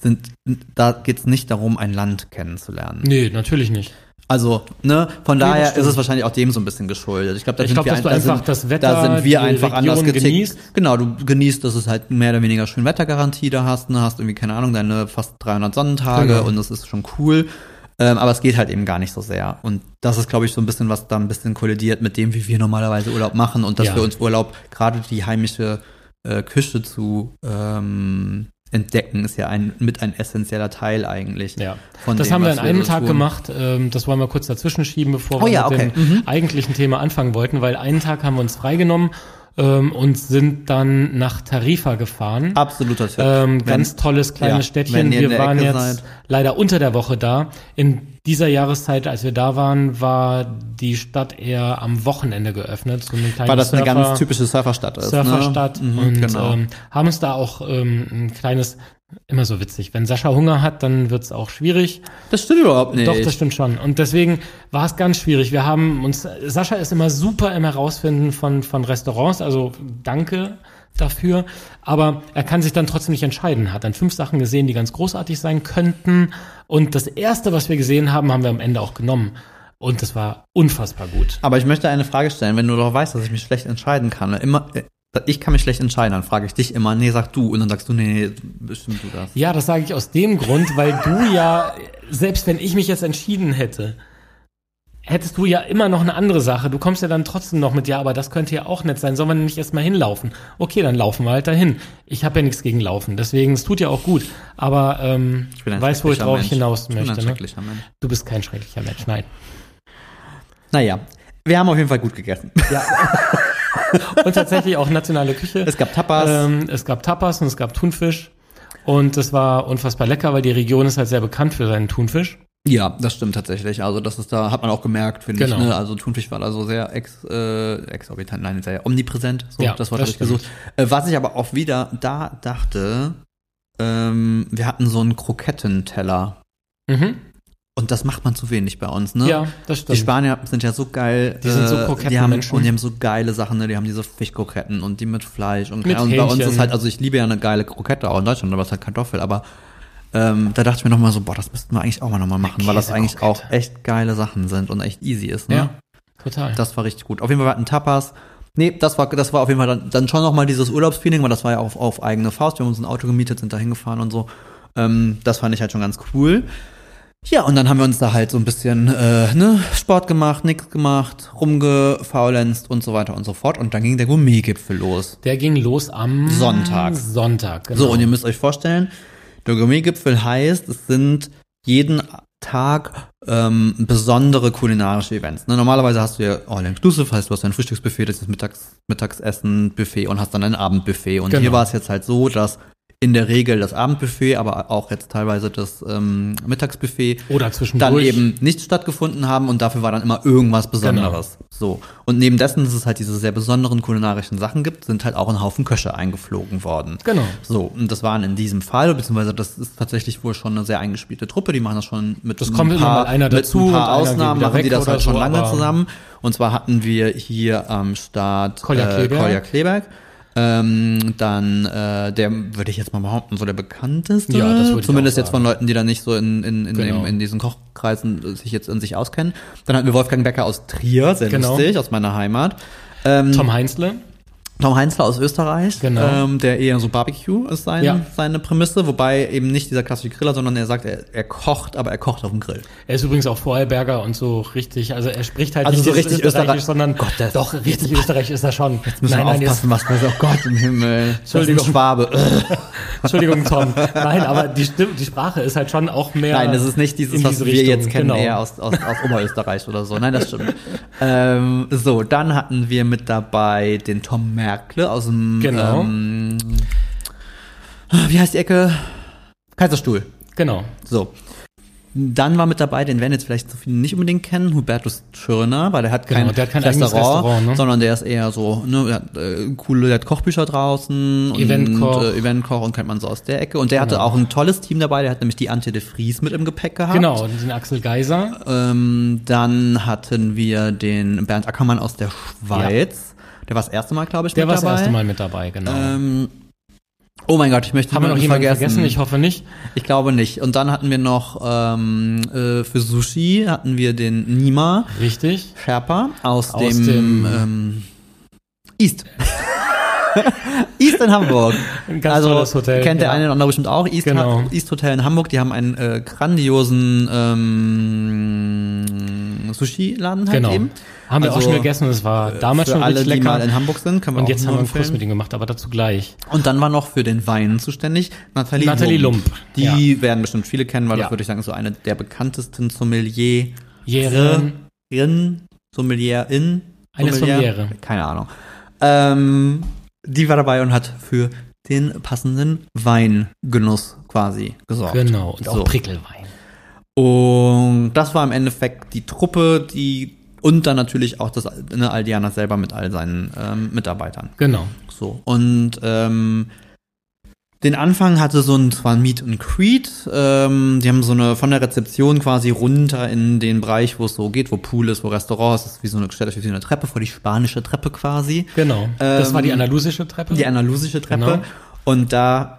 sind, da geht es nicht darum, ein Land kennenzulernen. Nee, natürlich nicht. Also, ne, von Nee, daher ist es wahrscheinlich auch dem so ein bisschen geschuldet. Ich glaube, da Ich sind glaub, wir ein- da einfach sind, das Wetter, da sind wir einfach anders Region getickt. genießt. Genau, du genießt, dass es halt mehr oder weniger schön Wettergarantie da hast, ne, hast irgendwie keine Ahnung, deine fast 300 Sonnentage Genau. und das ist schon cool. Ähm, aber es geht halt eben gar nicht so sehr. Und das ist, glaube ich, so ein bisschen, was da ein bisschen kollidiert mit dem, wie wir normalerweise Urlaub machen und dass Ja. wir uns Urlaub, gerade die heimische äh, Küche zu ähm, entdecken, ist ja ein mit ein essentieller Teil eigentlich. Ja. Von das dem, haben wir an einem Tag tun. gemacht. Ähm, das wollen wir kurz dazwischen schieben, bevor Oh wir ja, mit okay. dem Mhm. eigentlichen Thema anfangen wollten, weil einen Tag haben wir uns freigenommen ähm, und sind dann nach Tarifa gefahren. Absoluter Tipp. Ähm, Wenn- ganz tolles kleines ja, Städtchen. wenn Wir waren Ecke jetzt seid. leider unter der Woche da. In dieser Jahreszeit, als wir da waren, war die Stadt eher am Wochenende geöffnet. So eine Weil das eine Surfer- ganz typische Surferstadt ist. Surferstadt ne? Und genau. ähm, haben uns da auch ähm, ein kleines, immer so witzig, wenn Sascha Hunger hat, dann wird's auch schwierig. das stimmt überhaupt nicht. Doch, das stimmt schon. Und deswegen war es ganz schwierig. Wir haben uns, Sascha ist immer super im Herausfinden von, von Restaurants, also danke dafür. Aber er kann sich dann trotzdem nicht entscheiden. Hat dann fünf Sachen gesehen, die ganz großartig sein könnten. Und das erste, was wir gesehen haben, haben wir am Ende auch genommen. Und das war unfassbar gut. Aber ich möchte eine Frage stellen, wenn du doch weißt, dass ich mich schlecht entscheiden kann. Immer, ich kann mich schlecht entscheiden, dann frage ich dich immer, nee, sag du. Und dann sagst du, nee, nee, bestimmt du das. Ja, das sage ich aus dem Grund, weil du ja, selbst wenn ich mich jetzt entschieden hätte, hättest du ja immer noch eine andere Sache. Du kommst ja dann trotzdem noch mit, ja, aber das könnte ja auch nett sein. Sollen wir nicht erstmal hinlaufen? Okay, dann laufen wir halt dahin. Ich habe ja nichts gegen Laufen, deswegen, es tut ja auch gut. Aber ähm, Ich weißt, wo ich drauf Mensch. hinaus Ich bin möchte. ein Ne? schrecklicher Mensch. Du bist kein schrecklicher Mensch, nein. Naja, wir haben auf jeden Fall gut gegessen. Und tatsächlich auch nationale Küche. Es gab Tapas. Ähm, es gab Tapas und es gab Thunfisch. Und das war unfassbar lecker, weil die Region ist halt sehr bekannt für seinen Thunfisch. Ja, das stimmt tatsächlich. Also das ist da, hat man auch gemerkt, finde Genau. ich. Ne? Also Thunfisch war da so sehr ex, äh, exorbitant, nein, sehr omnipräsent. So, Ja, das Wort das ich gesucht. Äh, was ich aber auch wieder da dachte, ähm, wir hatten so einen Krokettenteller. Mhm. Und das macht man zu wenig bei uns, ne? Ja, das Die stimmt. Spanier sind ja so geil. Die sind so äh, kokette die haben, Menschen. Und die haben so geile Sachen, ne? Die haben diese Fischkroketten und die mit Fleisch und, Mit und bei uns ist halt, also ich liebe ja eine geile Krokette auch in Deutschland, aber es ist halt Kartoffel, aber ähm, da dachte ich mir nochmal so, boah, das müssten wir eigentlich auch mal nochmal machen, weil das eigentlich auch echt geile Sachen sind und echt easy ist, ne? Ja, total. Das war richtig gut. Auf jeden Fall hatten Tapas. Nee, das war, das war auf jeden Fall dann, dann schon nochmal dieses Urlaubsfeeling, weil das war ja auf, auf eigene Faust. Wir haben uns ein Auto gemietet, sind da hingefahren und so. Ähm, das fand ich halt schon ganz cool. Ja, und dann haben wir uns da halt so ein bisschen äh, ne, Sport gemacht, nix gemacht, rumgefaulenzt und so weiter und so fort. Und dann ging der Gourmet-Gipfel los. Der ging los am Sonntag. Sonntag, genau. So, und ihr müsst euch vorstellen, der Gourmet-Gipfel heißt, es sind jeden Tag ähm, besondere kulinarische Events. Ne? Normalerweise hast du ja All-Inclusive, heißt du hast ein Frühstücksbuffet, das ist Mittags, Mittagsessen, Buffet und hast dann ein Abendbuffet. Und Genau. hier war es jetzt halt so, dass in der Regel das Abendbuffet, aber auch jetzt teilweise das ähm, Mittagsbuffet Oder zwischendurch. dann eben nicht stattgefunden haben und dafür war dann immer irgendwas Besonderes. So. Und neben dessen, dass es halt diese sehr besonderen kulinarischen Sachen gibt, sind halt auch ein Haufen Köche eingeflogen worden. Genau. So, und das waren in diesem Fall, beziehungsweise das ist tatsächlich wohl schon eine sehr eingespielte Truppe, die machen das schon mit Das ein kommt immer paar, mal einer dazu mit ein und paar Ausnahmen, machen die das halt schon so, lange aber- zusammen. Und zwar hatten wir hier am Start Kolja äh, Kleberg. Kolja Kleberg. Ähm, dann äh, der würde ich jetzt mal behaupten, so der bekannteste. Ja, das würde ich Zumindest jetzt von Leuten, die da nicht so in, in, in, Genau. dem, in diesen Kochkreisen sich jetzt in sich auskennen. Dann hatten wir Wolfgang Becker aus Trier, sehr Genau. lustig, aus meiner Heimat. Ähm, Tom Heinzle. Tom Heinzler aus Österreich, Genau. ähm, der eher so Barbecue ist sein, Ja. seine Prämisse, wobei eben nicht dieser klassische Griller, sondern er sagt, er, er kocht, aber er kocht auf dem Grill. Er ist übrigens auch Vorarlberger und so richtig, also er spricht halt Also nicht so richtig Österreichisch, Österreich- sondern Gott, das- doch richtig Österreichisch ist er schon. Müssen wir aufpassen, was man sagt. Oh Gott im Himmel. Entschuldigung. Schwabe. Entschuldigung, Tom. Nein, aber die, Stimme, die Sprache ist halt schon auch mehr. Nein, das ist nicht dieses, was wir Richtung, jetzt kennen, genau. eher aus, aus, aus Oberösterreich oder so. Nein, das stimmt. ähm, so, dann hatten wir mit dabei den Tom Merkle aus dem, Genau. ähm, wie heißt die Ecke? Kaiserstuhl. Genau. So. Dann war mit dabei, den werden jetzt vielleicht so viele nicht unbedingt kennen, Hubertus Schirner, weil der hat kein, Genau, der hat kein eigenes Restaurant, ne? sondern der ist eher so, ne, der hat äh, coole, der hat Kochbücher draußen Eventkoch. und äh, Eventkoch und kennt man so aus der Ecke. Und der hatte Genau. auch ein tolles Team dabei, der hat nämlich die Antje de Vries mit im Gepäck gehabt. Genau, und den Axel Geiser. Ähm, dann hatten wir den Bernd Ackermann aus der Schweiz. Der war das erste Mal, glaube ich, Der mit war das dabei. erste Mal mit dabei, genau. Ähm, oh mein Gott, ich möchte Haben wir noch jemanden vergessen? Ich hoffe nicht. ich glaube nicht. Und dann hatten wir noch ähm, äh, für Sushi hatten wir den Nima Richtig. Sherpa aus, Aus dem, dem- ähm, East. East in Hamburg. Ein ganz also tolles Hotel. kennt der ja. eine oder andere bestimmt auch. East, Genau. East Hotel in Hamburg. Die haben einen äh, grandiosen ähm, Sushi-Laden halt Genau. eben. Haben wir auch Also, schon gegessen. Es war damals Für schon alle, richtig die lecker. mal in Hamburg sind, können wir und jetzt haben wir einen. Kurs mit ihm gemacht, aber dazu gleich. Und dann war noch für den Wein zuständig Nathalie, Nathalie Lump, Die werden bestimmt viele kennen, weil Ja. das würde ich sagen, so eine der bekanntesten Sommelier Jähren. in Sommelier-in Eine Sommeliere. Keine Ahnung. Ähm, die war dabei und hat für den passenden Weingenuss quasi gesorgt. Genau. Und auch So. Prickelwein. Und das war im Endeffekt die Truppe, die und dann natürlich auch das ne, Aldiana selber mit all seinen ähm, Mitarbeitern. Genau. So. Und ähm, den Anfang hatte so ein, zwar Meet and Greet, ähm, die haben so eine, von der Rezeption quasi runter in den Bereich, wo es so geht, wo Pool ist, wo Restaurant ist, das ist wie so eine, stellt euch wie so eine Treppe vor, die spanische Treppe quasi. Genau. das Ähm, war die andalusische Treppe. Die andalusische Treppe. Genau. Und da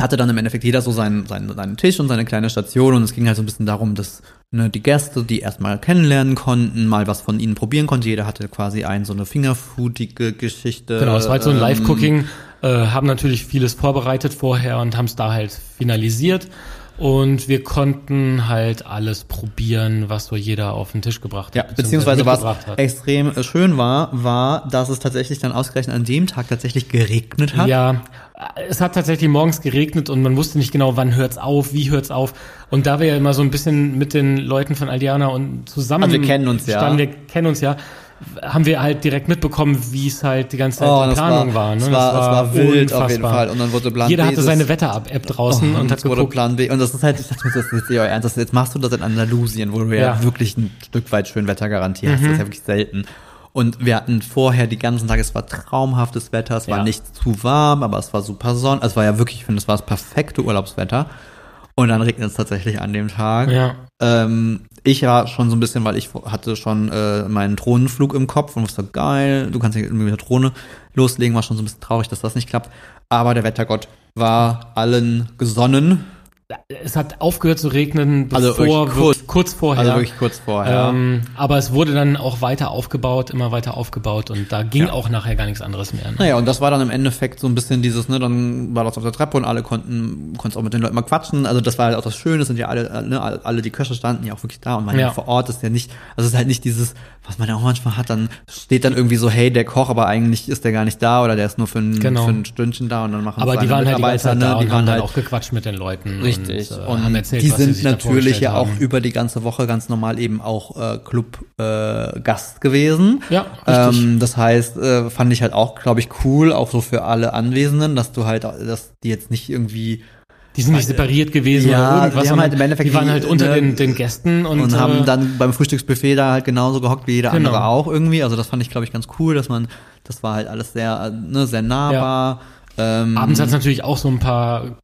hatte dann im Endeffekt jeder so seinen, seinen, seinen Tisch und seine kleine Station und es ging halt so ein bisschen darum, dass ne, die Gäste, die erstmal kennenlernen konnten, mal was von ihnen probieren konnten. Jeder hatte quasi ein so eine fingerfoodige Geschichte. Genau, es war halt so ein ähm, Live-Cooking, äh, haben natürlich vieles vorbereitet vorher und haben es da halt finalisiert. Und wir konnten halt alles probieren, was so jeder auf den Tisch gebracht Ja, hat. beziehungsweise was hat. extrem schön war, war, dass es tatsächlich dann ausgerechnet an dem Tag tatsächlich geregnet hat. Ja, es hat tatsächlich morgens geregnet und man wusste nicht genau, wann hört's auf, wie hört's auf. Und da wir ja immer so ein bisschen mit den Leuten von Aldiana und zusammen Also wir kennen uns ja. standen, wir kennen uns ja, haben wir halt direkt mitbekommen, wie es halt die ganze Zeit Oh, das Planung war. war, ne? es war, Das war wild auf jeden unfassbar. Fall. Und dann wurde Plan Jeder B, hatte das- seine Wetter-App draußen Oh, und hat wurde geguckt. Plan B. Und das ist halt, ich dachte mir, das ist jetzt euer Ernst. Das- Jetzt machst du das in Andalusien, wo du ja, Ja. Mhm. wirklich ein Stück weit schön Wetter garantierst. Das ist ja wirklich selten. Und wir hatten vorher die ganzen Tage, es war traumhaftes Wetter, es war Ja. nicht zu warm, aber es war super sonn. Also es war ja wirklich, ich finde, es war das perfekte Urlaubswetter. Und dann regnet es tatsächlich an dem Tag. Ja. Ähm, ich war schon so ein bisschen, weil ich hatte schon äh, meinen Drohnenflug im Kopf und wusste, geil, du kannst ja irgendwie mit der Drohne loslegen, war schon so ein bisschen traurig, dass das nicht klappt. Aber der Wettergott war allen gesonnen. Es hat aufgehört zu regnen, Also wirklich kurz, kurz- vorher. Also wirklich kurz vorher. Ähm, aber es wurde dann auch weiter aufgebaut, immer weiter aufgebaut und da ging auch nachher gar nichts anderes mehr. Ne? Naja, und das war dann im Endeffekt so ein bisschen dieses, ne, dann war das auf der Treppe und alle konnten, konnten auch mit den Leuten mal quatschen. Also das war halt auch das Schöne, sind ja alle, ne, alle die Köche standen ja auch wirklich da und waren ja. Ja. vor Ort, ist ja nicht, also es ist halt nicht dieses, was man ja auch manchmal hat, dann steht dann irgendwie so, hey, der Koch, aber eigentlich ist der gar nicht da oder der ist nur für ein, Genau. für ein Stündchen da und dann machen Aber die waren halt die ganze Zeit da ne, die und waren haben dann halt auch gequatscht mit den Leuten. Richtig. Und, äh, Und, erzählt, die sind natürlich ja auch haben. über die ganze Woche ganz normal eben auch äh, Club äh, Gast gewesen. Ja, richtig. Ähm, das heißt, äh, fand ich halt auch, glaube ich, cool, auch so für alle Anwesenden, dass du halt, dass die jetzt nicht irgendwie Die sind nicht separiert gewesen Ja, oder irgendwas, die haben halt im Endeffekt die waren halt unter ne, den, den Gästen und, und, äh, haben dann beim Frühstücksbuffet da halt genauso gehockt wie jeder Genau. andere auch irgendwie. Also das fand ich, glaube ich, ganz cool, dass man, das war halt alles sehr, äh, ne, sehr nahbar. Ähm, abends hat es natürlich auch so ein paar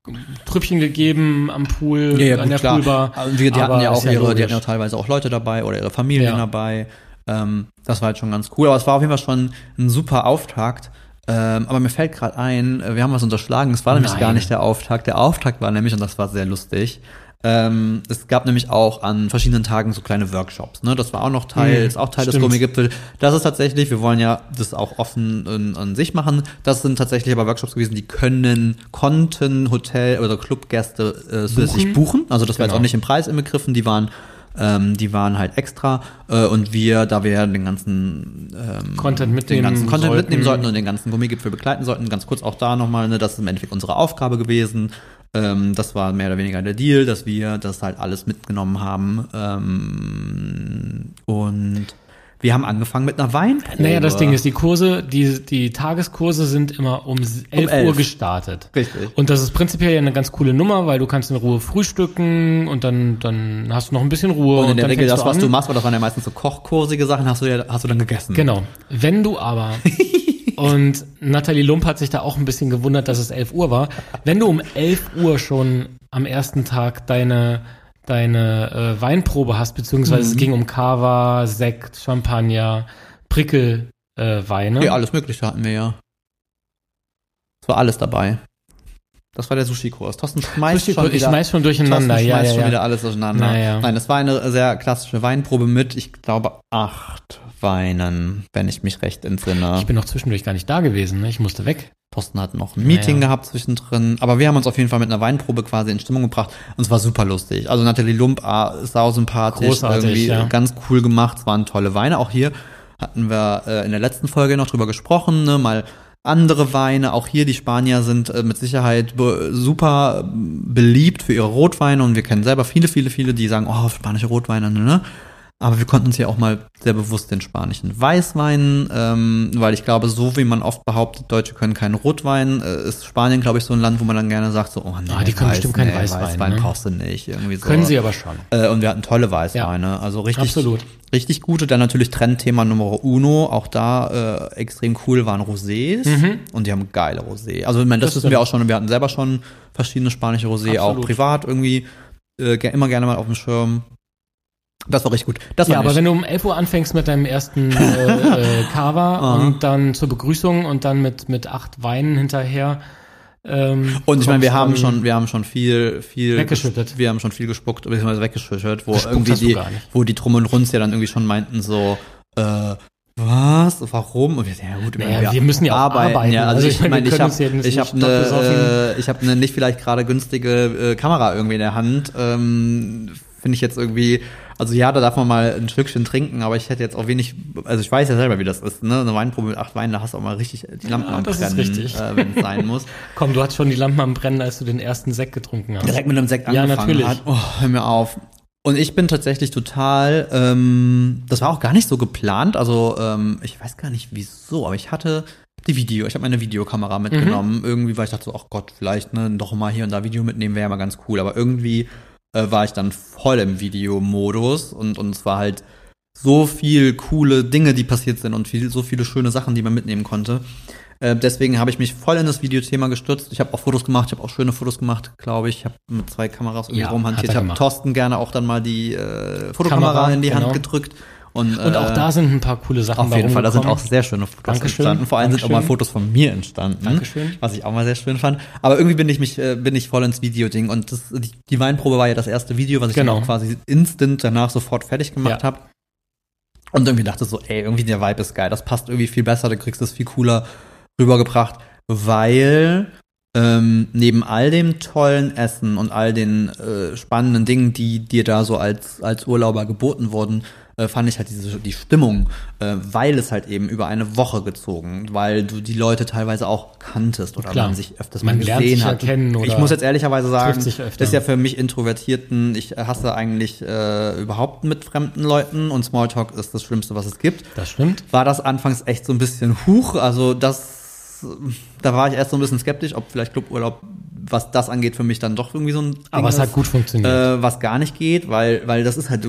Trüppchen gegeben am Pool, Ja, ja, an der klar. Poolbar. Die, die hatten ja auch ihre, die hatten ja teilweise auch Leute dabei oder ihre Familien Ja. dabei. Ähm, das war halt schon ganz cool. Aber es war auf jeden Fall schon ein super Auftakt. Ähm, aber mir fällt gerade ein, äh, wir haben was unterschlagen. Es war nämlich Nein. gar nicht der Auftakt. Der Auftakt war nämlich, und das war sehr lustig, Ähm, es gab nämlich auch an verschiedenen Tagen so kleine Workshops. Ne? Das war auch noch Teil, Mhm, ist auch Teil des stimmt. Gummigipfel. Das ist tatsächlich, wir wollen ja das auch offen an, an sich machen. Das sind tatsächlich aber Workshops gewesen, die können, konnten Hotel- oder Clubgäste äh, zusätzlich buchen. Also das war jetzt Genau. auch nicht im Preis inbegriffen. Die waren ähm, die waren halt extra äh, und wir, da wir ja den ganzen ähm, Content den mitnehmen ganzen Content sollten. mitnehmen sollten und den ganzen Gummigipfel begleiten sollten, ganz kurz auch da nochmal, ne, das ist im Endeffekt unsere Aufgabe gewesen. Ähm, das war mehr oder weniger der Deal, dass wir das halt alles mitgenommen haben. Ähm, und wir haben angefangen mit einer Weinprobe. Naja, das Ding ist, die Kurse, die, die Tageskurse sind immer um 11, 11. Uhr gestartet. Richtig. Und das ist prinzipiell ja eine ganz coole Nummer, weil du kannst in Ruhe frühstücken und dann, dann hast du noch ein bisschen Ruhe. Und in der dann Regel das, was an. du machst, weil das waren ja meistens so kochkursige Sachen, hast du ja, hast du dann gegessen. Genau. Wenn du aber, und Nathalie Lump hat sich da auch ein bisschen gewundert, dass es 11 Uhr war, wenn du um 11 Uhr schon am ersten Tag deine, deine äh, Weinprobe hast, beziehungsweise Mhm. es ging um Cava, Sekt, Champagner, Prickelweine. Äh, Weine. Ja, alles Mögliche hatten wir ja. Es war alles dabei. Das war der Sushi-Kurs. Thorsten schmeißt Sushi- schon ich wieder, schmeiß schon durcheinander, Thorsten schmeißt ja, schon ja. wieder alles durcheinander. Naja. Nein, es war eine sehr klassische Weinprobe mit, ich glaube, acht Weinen, wenn ich mich recht entsinne. Ich bin noch zwischendurch gar nicht da gewesen, ne? ich musste weg. Thorsten hat noch ein Meeting Naja. gehabt zwischendrin, aber wir haben uns auf jeden Fall mit einer Weinprobe quasi in Stimmung gebracht und es war super lustig. Also Nathalie Lump ah, ist sau sympathisch, Großartig, irgendwie ja. ganz cool gemacht, es waren tolle Weine. Auch hier hatten wir äh, in der letzten Folge noch drüber gesprochen, ne, mal andere Weine, auch hier die Spanier sind äh, mit Sicherheit be super beliebt für ihre Rotweine und wir kennen selber viele, viele, viele, die sagen, oh, spanische Rotweine, ne, ne. Aber wir konnten uns ja auch mal sehr bewusst den spanischen Weißwein, ähm, weil ich glaube, so wie man oft behauptet, Deutsche können keinen Rotwein, äh, ist Spanien, glaube ich, so ein Land, wo man dann gerne sagt, so, oh nee, Ah, die können bestimmt keinen Weißwein, Weißwein ne? brauchst du nicht, irgendwie so. Können sie aber schon. Äh, und wir hatten tolle Weißweine, also richtig, Absolut. richtig gute. Dann natürlich Trendthema Nummer uno, auch da äh, extrem cool waren Rosés und die haben geile Rosé. Also ich meine, das, Mhm. Das wissen wir auch schon. Wir hatten selber schon verschiedene spanische Rosé, auch Absolut. privat irgendwie äh, immer gerne mal auf dem Schirm. Das war richtig gut. Das Ja, war aber nicht. wenn du um 11 Uhr anfängst mit deinem ersten äh, äh, und dann zur Begrüßung und dann mit, mit acht Weinen hinterher. Ähm, Und ich meine, wir haben schon, wir haben schon viel, viel Weggeschüttet. ges- Wir haben schon viel gespuckt, beziehungsweise weggeschüttet, wo Gespuckt irgendwie die, wo die Drum und Runs ja dann irgendwie schon meinten so, äh, was, warum? Und wir, ja gut, Naja, wir müssen ja auch arbeiten. Ja, also, Also ich meine, wir ich habe ich nicht habe eine, äh, ich habe eine nicht vielleicht gerade günstige äh, Kamera irgendwie in der Hand. Ähm, Finde ich jetzt irgendwie, also ja, da darf man mal ein Schlückchen trinken, aber ich hätte jetzt auch wenig, also ich weiß ja selber, wie das ist, ne? Eine Weinprobe mit acht Weinen, da hast du auch mal richtig die Lampen Ja, am das ist Brennen, richtig. äh, wenn es sein muss. Komm, du hattest schon die Lampen am Brennen, als du den ersten Sekt getrunken hast. direkt mit einem Sekt Ja, angefangen natürlich. hat. Oh, hör mir auf. Und ich bin tatsächlich total, ähm, das war auch gar nicht so geplant, also ähm, ich weiß gar nicht wieso, aber ich hatte die Video, ich habe meine Videokamera mitgenommen, irgendwie, weil ich dachte so, ach Gott, vielleicht ne, doch mal hier und da Video mitnehmen wäre ja mal ganz cool, aber irgendwie äh, war ich dann voll im Videomodus und, und es war halt so viel coole Dinge, die passiert sind und viel, so viele schöne Sachen, die man mitnehmen konnte. Äh, deswegen habe ich mich voll in das Videothema gestürzt. Ich habe auch Fotos gemacht, ich habe auch schöne Fotos gemacht, glaube ich. Ich habe mit zwei Kameras irgendwie Ja, rumhantiert. er Ich habe. Thorsten gerne auch dann mal die äh, Fotokamera Kamera, in die Hand genau. gedrückt. Und, Und auch äh, da sind ein paar coole Sachen auf jeden Fall, da sind auch sehr schöne Fotos Dankeschön, entstanden. Vor allem sind auch mal Dankeschön. Fotos von mir entstanden. Dankeschön. Was ich auch mal sehr schön fand. Aber irgendwie bin ich mich, äh, bin ich voll ins Video-Ding. Und das, die, die Weinprobe war ja das erste Video, was ich Genau. dann auch quasi instant danach sofort fertig gemacht Ja. habe. Und irgendwie dachte so, ey, irgendwie der Vibe ist geil. Das passt irgendwie viel besser, du kriegst es viel cooler rübergebracht, weil ähm, neben all dem tollen Essen und all den äh, spannenden Dingen, die dir da so als, als Urlauber geboten wurden, äh, fand ich halt diese, die Stimmung, äh, weil es halt eben über eine Woche gezogen, weil du die Leute teilweise auch kanntest oder Klar. man sich öfters Man mal lernt gesehen hat. kennen ich oder muss jetzt ehrlicherweise sagen, das ist ja für mich Introvertierten, ich hasse eigentlich äh, überhaupt mit fremden Leuten und Smalltalk ist das Schlimmste, was es gibt Das stimmt. war das anfangs echt so ein bisschen huch. Also das, da war ich erst so ein bisschen skeptisch, ob vielleicht Cluburlaub, was das angeht, für mich dann doch irgendwie so ein Ding Aber es ist, hat gut funktioniert. äh, was gar nicht geht, weil, weil das ist halt,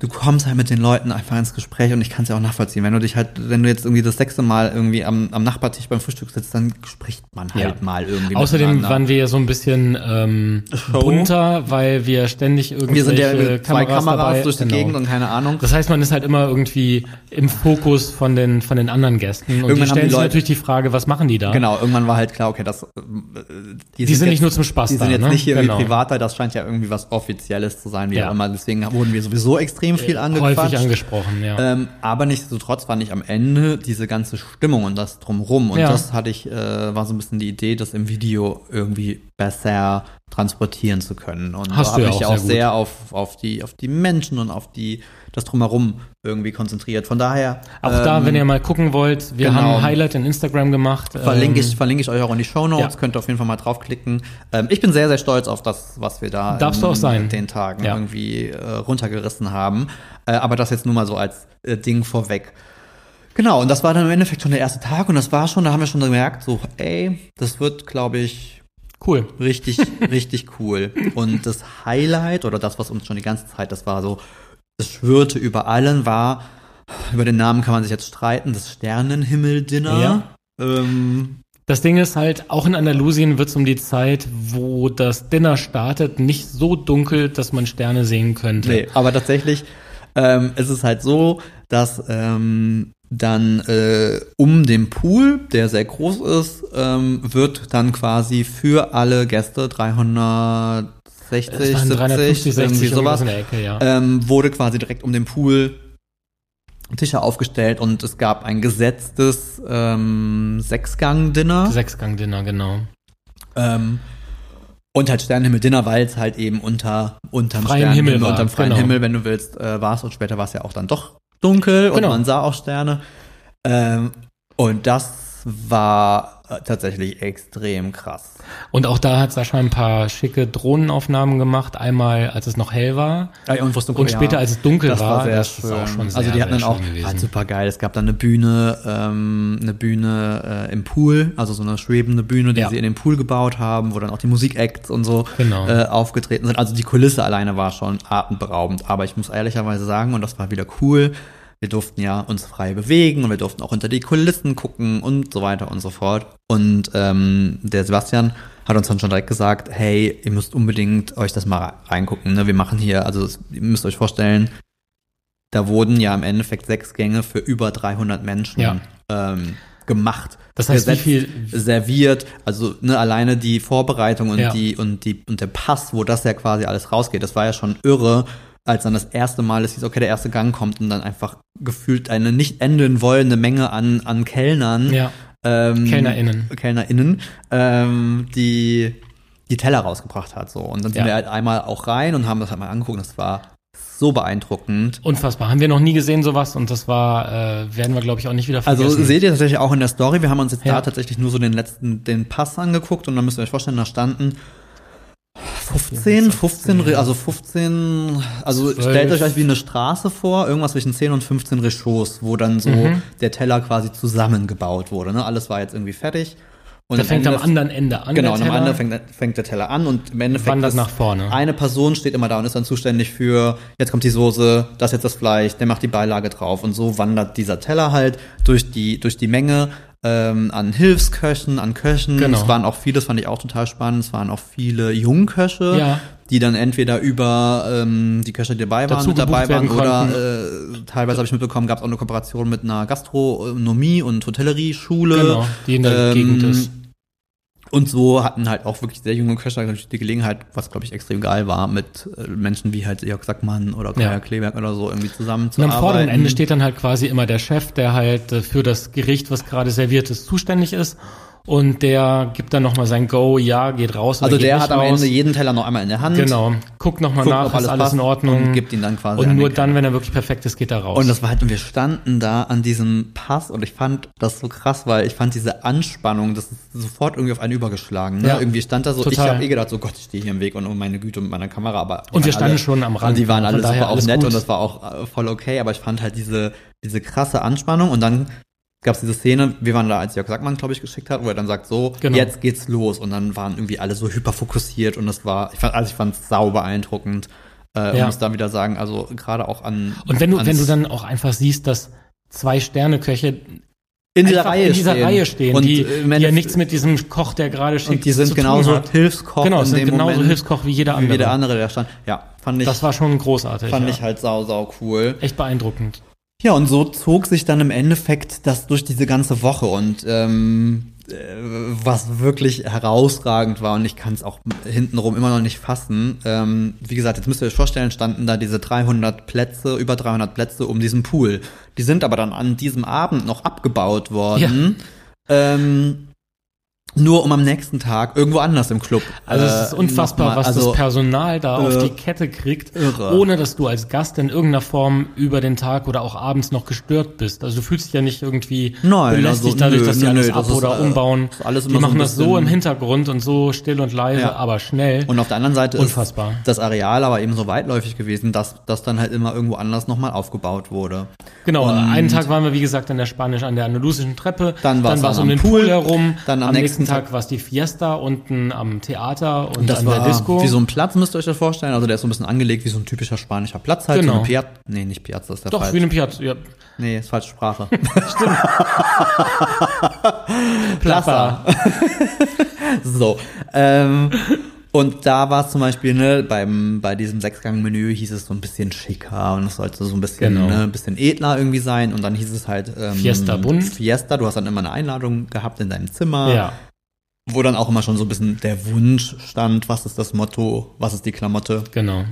du, kommst halt mit den Leuten einfach ins Gespräch und ich kann es ja auch nachvollziehen. Wenn du dich halt, wenn du jetzt irgendwie das sechste Mal irgendwie am, am Nachbartisch beim Frühstück sitzt, dann spricht man halt Ja. mal irgendwie. Außerdem waren wir ja so ein bisschen ähm, Show. bunter, weil wir ständig wir irgendwelche sind ja mit zwei Kameras dabei, durch die genau. Gegend und keine Ahnung. Das heißt, man ist halt immer irgendwie im Fokus von den von den anderen Gästen und Irgendwann die stellen die sich Leute- natürlich die Frage, was machen die da? Genau, irgendwann war halt klar, okay, das, äh, Die sind jetzt, nicht nur zum Spaß Die sind da, jetzt ne? nicht hier Genau. irgendwie privat da, das scheint ja irgendwie was Offizielles zu sein, wie Ja. auch immer. Deswegen wurden wir sowieso extrem viel angequatscht. Häufig angesprochen, ja. Ähm, aber nichtsdestotrotz fand ich am Ende diese ganze Stimmung und das drumrum. Und Ja. das hatte ich, äh, war so ein bisschen die Idee, das im Video irgendwie besser transportieren zu können. Und Hast da habe ja ich auch sehr sehr auf, auf, die, auf die Menschen und auf die, das drumherum irgendwie konzentriert. Von daher. Auch da, ähm, wenn ihr mal gucken wollt, wir genau. haben ein Highlight in Instagram gemacht. Verlinke ähm, ich, verlinke ich euch auch in die Show Notes, ja. könnt ihr auf jeden Fall mal draufklicken. Ähm, ich bin sehr, sehr stolz auf das, was wir da Darfst du auch sein. den Tagen Ja. irgendwie äh, runtergerissen haben. Äh, aber das jetzt nur mal so als äh, Ding vorweg. Genau, und das war dann im Endeffekt schon der erste Tag und das war schon, da haben wir schon gemerkt, so, ey, das wird, glaube ich, Cool. richtig, richtig cool. Und das Highlight oder das, was uns schon die ganze Zeit, das war so, es schwirrte über allen, war, über den Namen kann man sich jetzt streiten, das Sternenhimmel-Dinner. Ja. Ähm, Das Ding ist halt, auch in Andalusien wird es um die Zeit, wo das Dinner startet, nicht so dunkel, dass man Sterne sehen könnte. Nee, aber tatsächlich ähm, ist es halt so, dass ähm, dann äh, um den Pool, der sehr groß ist, ähm, wird dann quasi für alle Gäste 360, Es waren 70, 350, 60 irgendwie sowas, Ecke, ja. ähm, wurde quasi direkt um den Pool Tische aufgestellt und es gab ein gesetztes ähm, Sechsgang-Dinner. Sechsgang-Dinner, genau. Ähm, und halt Sternenhimmel-Dinner, weil es halt eben unter unterm Freiem Sternenhimmel, Himmel war, unterm freien genau. Himmel, wenn du willst, äh, warst und später war es ja auch dann doch dunkel Genau. und man sah auch Sterne. Ähm, und das war tatsächlich extrem krass. Und auch da hat Sascha ein paar schicke Drohnenaufnahmen gemacht. Einmal, als es noch hell war. Ja, und, Und später, als es dunkel das war, war sehr das schön. ist auch schon sehr, also die hatten dann auch halt super geil. Es gab dann eine Bühne, ähm, eine Bühne äh, im Pool, also so eine schwebende Bühne, die Ja. sie in den Pool gebaut haben, wo dann auch die Musikacts und so Genau. äh, aufgetreten sind. Also die Kulisse alleine war schon atemberaubend. Aber ich muss ehrlicherweise sagen, und das war wieder cool, wir durften ja uns frei bewegen und wir durften auch hinter die Kulissen gucken und so weiter und so fort. Und ähm, der Sebastian hat uns dann schon direkt gesagt, hey, ihr müsst unbedingt euch das mal reingucken. Ne? Wir machen hier, also ihr müsst euch vorstellen, da wurden ja im Endeffekt sechs Gänge für über 300 Menschen Ja. ähm, gemacht. Das heißt, wie Gesetzt, viel- serviert, also ne, alleine die Vorbereitung und Ja. die und die und der Pass, wo das ja quasi alles rausgeht, das war ja schon irre, als dann das erste Mal es hieß, okay, der erste Gang kommt und dann einfach gefühlt eine nicht enden wollende Menge an an Kellnern, Ja. ähm, KellnerInnen. KellnerInnen, ähm, die die Teller rausgebracht hat so und dann sind Ja. wir halt einmal auch rein und haben das halt mal angeguckt, das war so beeindruckend. Unfassbar. Haben wir noch nie gesehen, sowas. Und das war, äh, werden wir, glaube ich, auch nicht wieder vergessen. Also seht ihr tatsächlich auch in der Story, wir haben uns jetzt Ja. da tatsächlich nur so den letzten, den Pass angeguckt und dann müsst ihr euch vorstellen, da standen 15, 15, Re- also 15, also 12. stellt euch euch wie eine Straße vor, irgendwas zwischen 10 und 15 Rechauds, wo dann so Mhm. der Teller quasi zusammengebaut wurde. Ne? Alles war jetzt irgendwie fertig. Und der am fängt am Ende- anderen Ende an. Genau, der und am. Ende fängt, fängt der Teller an und im Endeffekt Wandert ist nach vorne. eine Person steht immer da und ist dann zuständig für, jetzt kommt die Soße, das ist jetzt das Fleisch, der macht die Beilage drauf und so wandert dieser Teller halt durch die, durch die Menge ähm, an Hilfsköchen, an Köchen. Genau. Es waren auch viele, das fand ich auch total spannend, es waren auch viele Jungköche, Ja. die dann entweder über ähm, die Köche, die dabei waren, mit dabei waren oder äh, teilweise habe ich mitbekommen, gab es auch eine Kooperation mit einer Gastronomie und Hotellerie-Schule. Genau, die in der Ähm, Gegend ist. Und so hatten halt auch wirklich sehr junge Köcher die Gelegenheit, was glaube ich extrem geil war, mit äh, Menschen wie halt Jörg Sackmann oder Kaya Ja. Kleberg oder so irgendwie Und zusammenzuarbeiten. am vorderen Ende steht dann halt quasi immer der Chef, der halt äh, für das Gericht, was gerade serviert ist, zuständig ist. Und der gibt dann nochmal sein Go, ja, geht raus. Also der hat am raus. Ende jeden Teller noch einmal in der Hand. Genau. Guckt nochmal nach, ob ist alles passt in Ordnung. Und gibt ihn dann quasi Und nur dann, wenn er wirklich perfekt ist, geht er raus. Und das war halt, und wir standen da an diesem Pass und ich fand das so krass, weil ich fand diese Anspannung, das ist sofort irgendwie auf einen übergeschlagen. Ne? Ja, irgendwie stand da so, ich total. habe eh gedacht, so Gott, ich stehe hier im Weg und um meine Güte mit meiner Kamera, aber Und wir standen schon am Rand. Und die waren alle super auch alles nett gut. und das war auch äh, voll okay, aber ich fand halt diese, diese krasse Anspannung und dann gab es diese Szene, wir waren da, als Jörg Sackmann, glaube ich, geschickt hat, wo er dann sagt, so, Genau. jetzt geht's los und dann waren irgendwie alle so hyperfokussiert und das war, ich fand, also ich fand es sau beeindruckend. Äh, Ja. Und muss dann wieder sagen, also gerade auch an. Und wenn du, wenn du dann auch einfach siehst, dass zwei Sterne-Köche in dieser Reihe in dieser stehen. Reihe stehen, und, die, die ja nichts mit diesem Koch, der gerade schickt, und die sind zu tun genauso hat. Hilfskoch Genau, in sind genauso Moment, Hilfskoch wie jeder wie andere. jeder andere, der stand. Ja, fand ich, Das war schon großartig. fand ja. ich halt sau, sau cool. Echt beeindruckend. Ja, und so zog sich dann im Endeffekt das durch diese ganze Woche und ähm, äh, was wirklich herausragend war und ich kann es auch hintenrum immer noch nicht fassen. Ähm, wie gesagt, jetzt müsst ihr euch vorstellen, standen da diese 300 Plätze, über 300 Plätze um diesen Pool. Die sind aber dann an diesem Abend noch abgebaut worden. Ähm, nur um am nächsten Tag irgendwo anders im Club. Also es ist äh, unfassbar, nochmal- was also, das Personal da auf äh, die Kette kriegt, irre. ohne dass du als Gast in irgendeiner Form über den Tag oder auch abends noch gestört bist. Also du fühlst dich ja nicht irgendwie Nein, belästigt also, dadurch, nö, dass die nö, alles nö, ab ist, oder äh, umbauen. ist alles die so machen ein das so im Hintergrund und so still und leise, Ja. aber schnell. Und auf der anderen Seite Unfassbar. ist das Areal aber eben so weitläufig gewesen, dass das dann halt immer irgendwo anders nochmal aufgebaut wurde. Genau, Und- einen Tag waren wir, wie gesagt, an der Spanisch, an der andalusischen Treppe. Dann war es um am den Pool, herum. Dann am nächsten nächsten Tag war es die Fiesta unten am Theater und Das an war der Disco. wie so ein Platz, müsst ihr euch das vorstellen. Also der ist so ein bisschen angelegt wie so ein typischer spanischer Platz halt. Genau. So Piazza. Nee, nicht Piazza, ist der Doch, falsch. wie eine Piazza. Ja. Nee, ist falsche Sprache. Plaza. so. Ähm, und da war es zum Beispiel, ne, beim, bei diesem Sechsgang-Menü hieß es so ein bisschen schicker und es sollte so ein bisschen, Genau. ne, ein bisschen edler irgendwie sein. Und dann hieß es halt ähm, Fiesta bunt. Fiesta, du hast dann immer eine Einladung gehabt in deinem Zimmer. Ja. Wo dann auch immer schon so ein bisschen der Wunsch stand, was ist das Motto, was ist die Klamotte. Genau.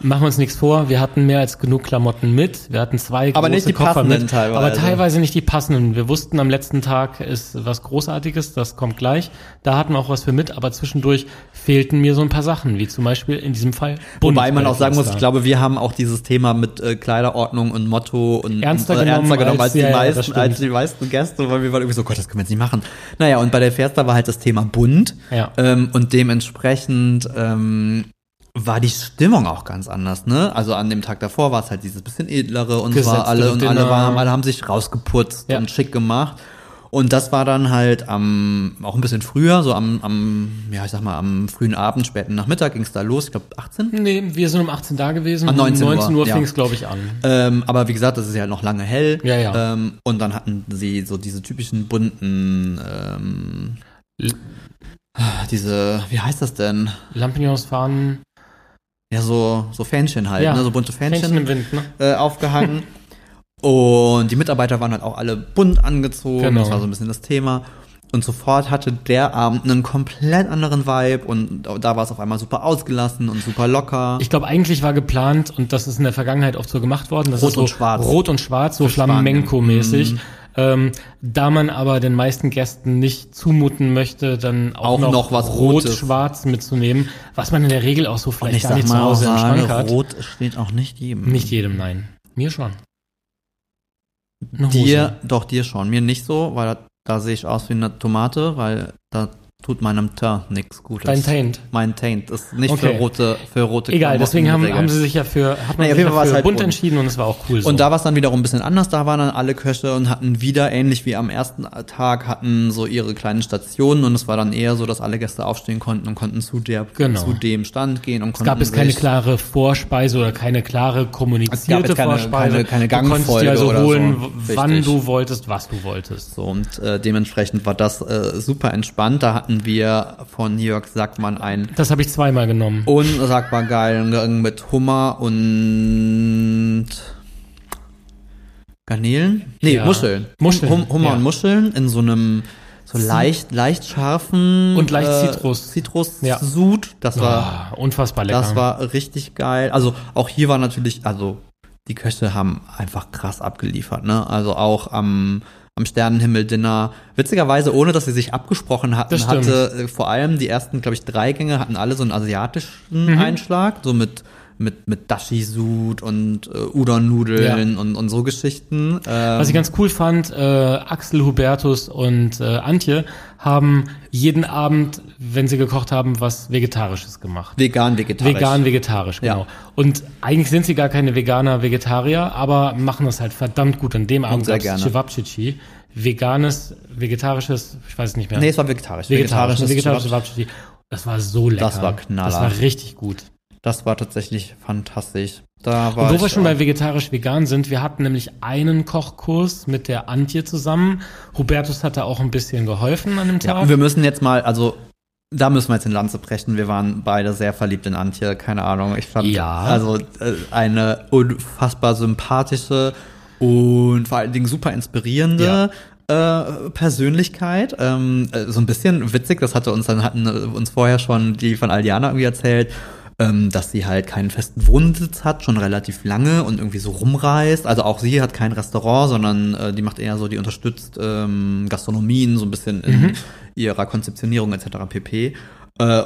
Machen wir uns nichts vor, wir hatten mehr als genug Klamotten mit. Wir hatten zwei Aber große nicht die Koffer passenden mit, teilweise. aber teilweise nicht die passenden. Wir wussten, am letzten Tag ist was Großartiges, das kommt gleich. Da hatten wir auch was für mit, aber zwischendurch fehlten mir so ein paar Sachen, wie zum Beispiel in diesem Fall. Bund Wobei man auch sagen muss, ich glaube, wir haben auch dieses Thema mit äh, Kleiderordnung und Motto und Ernster und, äh, genommen ernster genommen als, als- die ja, meisten, als die meisten Gäste, weil wir waren irgendwie so, Gott, das können wir jetzt nicht machen. Naja, und bei der Fiesta war halt das Thema bunt Ja. ähm, und dementsprechend ähm, war die Stimmung auch ganz anders, ne? Also an dem Tag davor war es halt dieses bisschen edlere und war Gesetzte alle und alle waren, alle haben sich rausgeputzt Ja. und schick gemacht. Und das war dann halt am, auch ein bisschen früher, so am, am, ja, ich sag mal, am frühen Abend, späten Nachmittag ging es da los, ich glaube 18. Nee, wir sind um 18 da gewesen. Ah, 19 um Uhr, 19 Uhr, ja. fing es, glaube ich, an. Ähm, aber wie gesagt, das ist ja noch lange hell. Ja, ja. Ähm, und dann hatten sie so diese typischen bunten, ähm, diese, wie heißt das denn? Lampignons fahren, Ja, so, so Fähnchen halt, Ja, ne? so bunte Fähnchen, Fähnchen im Wind, ne? Äh, aufgehangen. und die Mitarbeiter waren halt auch alle bunt angezogen. Genau. Das war so ein bisschen das Thema. Und sofort hatte der Abend einen komplett anderen Vibe und da war es auf einmal super ausgelassen und super locker. Ich glaube, eigentlich war geplant, und das ist in der Vergangenheit oft so gemacht worden, das Rot ist so und Schwarz. Rot und Schwarz, so. Flamenco-mäßig. Mhm. Ähm, da man aber den meisten Gästen nicht zumuten möchte, dann auch, Auch noch, noch was. Rot-Schwarz mitzunehmen, was man in der Regel auch so vielleicht ich gar nicht zu mal auch Hause im Schrank hat. rot steht auch nicht jedem. Nicht jedem, nein. Mir schon. Eine Hose. Dir, doch dir schon. Mir nicht so, weil da, da sehe ich aus wie eine Tomate, weil da tut meinem Teint nichts Gutes. Dein Taint. Mein Taint ist nicht Okay. für rote, für rote Egal, Klamotten deswegen haben, haben sie sich ja für, hat man Naja, sich ja es für halt bunt bunt. entschieden und es war auch cool so. Und da war es dann wiederum ein bisschen anders. Da waren dann alle Köche und hatten wieder, ähnlich wie am ersten Tag, hatten so ihre kleinen Stationen und es war dann eher so, dass alle Gäste aufstehen konnten und konnten zu der, Genau. zu dem Stand gehen und es konnten gab jetzt keine klare Vorspeise oder keine klare kommunizierte keine- Vorspeise. keine- keine du konntest Gangfolge dir also so. holen, w- wann Richtig. du wolltest, was du wolltest. So, und äh, dementsprechend war das äh, super entspannt. Da hatten wir von Jörg Sackmann ein Das habe ich zweimal genommen. unsagbar geilen mit Hummer und Garnelen? Nee, Ja. Muscheln. Muscheln, Hum Hummer ja. und Muscheln in so einem so leicht, leicht scharfen Und leicht äh, Zitrus. Zitrus-Sud. Das war, Ah, unfassbar lecker. das war richtig geil. Also auch hier war natürlich, also die Köche haben einfach krass abgeliefert, ne? Also auch am am Sternenhimmel-Dinner. Witzigerweise, ohne dass sie sich abgesprochen hatten, hatte äh, vor allem die ersten, glaube ich, drei Gänge hatten alle so einen asiatischen Mhm. Einschlag, so mit mit mit Dashi-Sud und äh, Udon-Nudeln und, und so Geschichten. Ähm, Was ich ganz cool fand, äh, Axel, Hubertus und äh, Antje haben jeden Abend, wenn sie gekocht haben, was Vegetarisches gemacht. vegan, vegetarisch. Vegan, vegetarisch, genau. Ja. Und eigentlich sind sie gar keine Veganer, Vegetarier, aber machen das halt verdammt gut. An dem Abend sehr gab's gerne. Cevapcici. Veganes, vegetarisches, ich weiß es nicht mehr. Nee, es war vegetarisch. vegetarisches, Vegetarisches vegetarisches. Das war so lecker. Das war Knaller. Das war richtig gut. Das war tatsächlich fantastisch. Da war Und wo ich wir schon da. bei vegetarisch-vegan sind, wir hatten nämlich einen Kochkurs mit der Antje zusammen. Hubertus hat da auch ein bisschen geholfen an dem Ja, Tag. und wir müssen jetzt mal, also da müssen wir jetzt in Lanze brechen. Wir waren beide sehr verliebt in Antje, keine Ahnung. Ich fand Ja. also äh, eine unfassbar sympathische und vor allen Dingen super inspirierende äh, Persönlichkeit. Ähm, äh, so ein bisschen witzig, das hatte uns dann hatten äh, uns vorher schon die von Aldiana irgendwie erzählt. Ähm, dass sie halt keinen festen Wohnsitz hat, schon relativ lange und irgendwie so rumreist. Also auch sie hat kein Restaurant, sondern äh, die macht eher so, die unterstützt ähm, Gastronomien so ein bisschen in Mhm. ihrer Konzeptionierung etc. pp. Äh,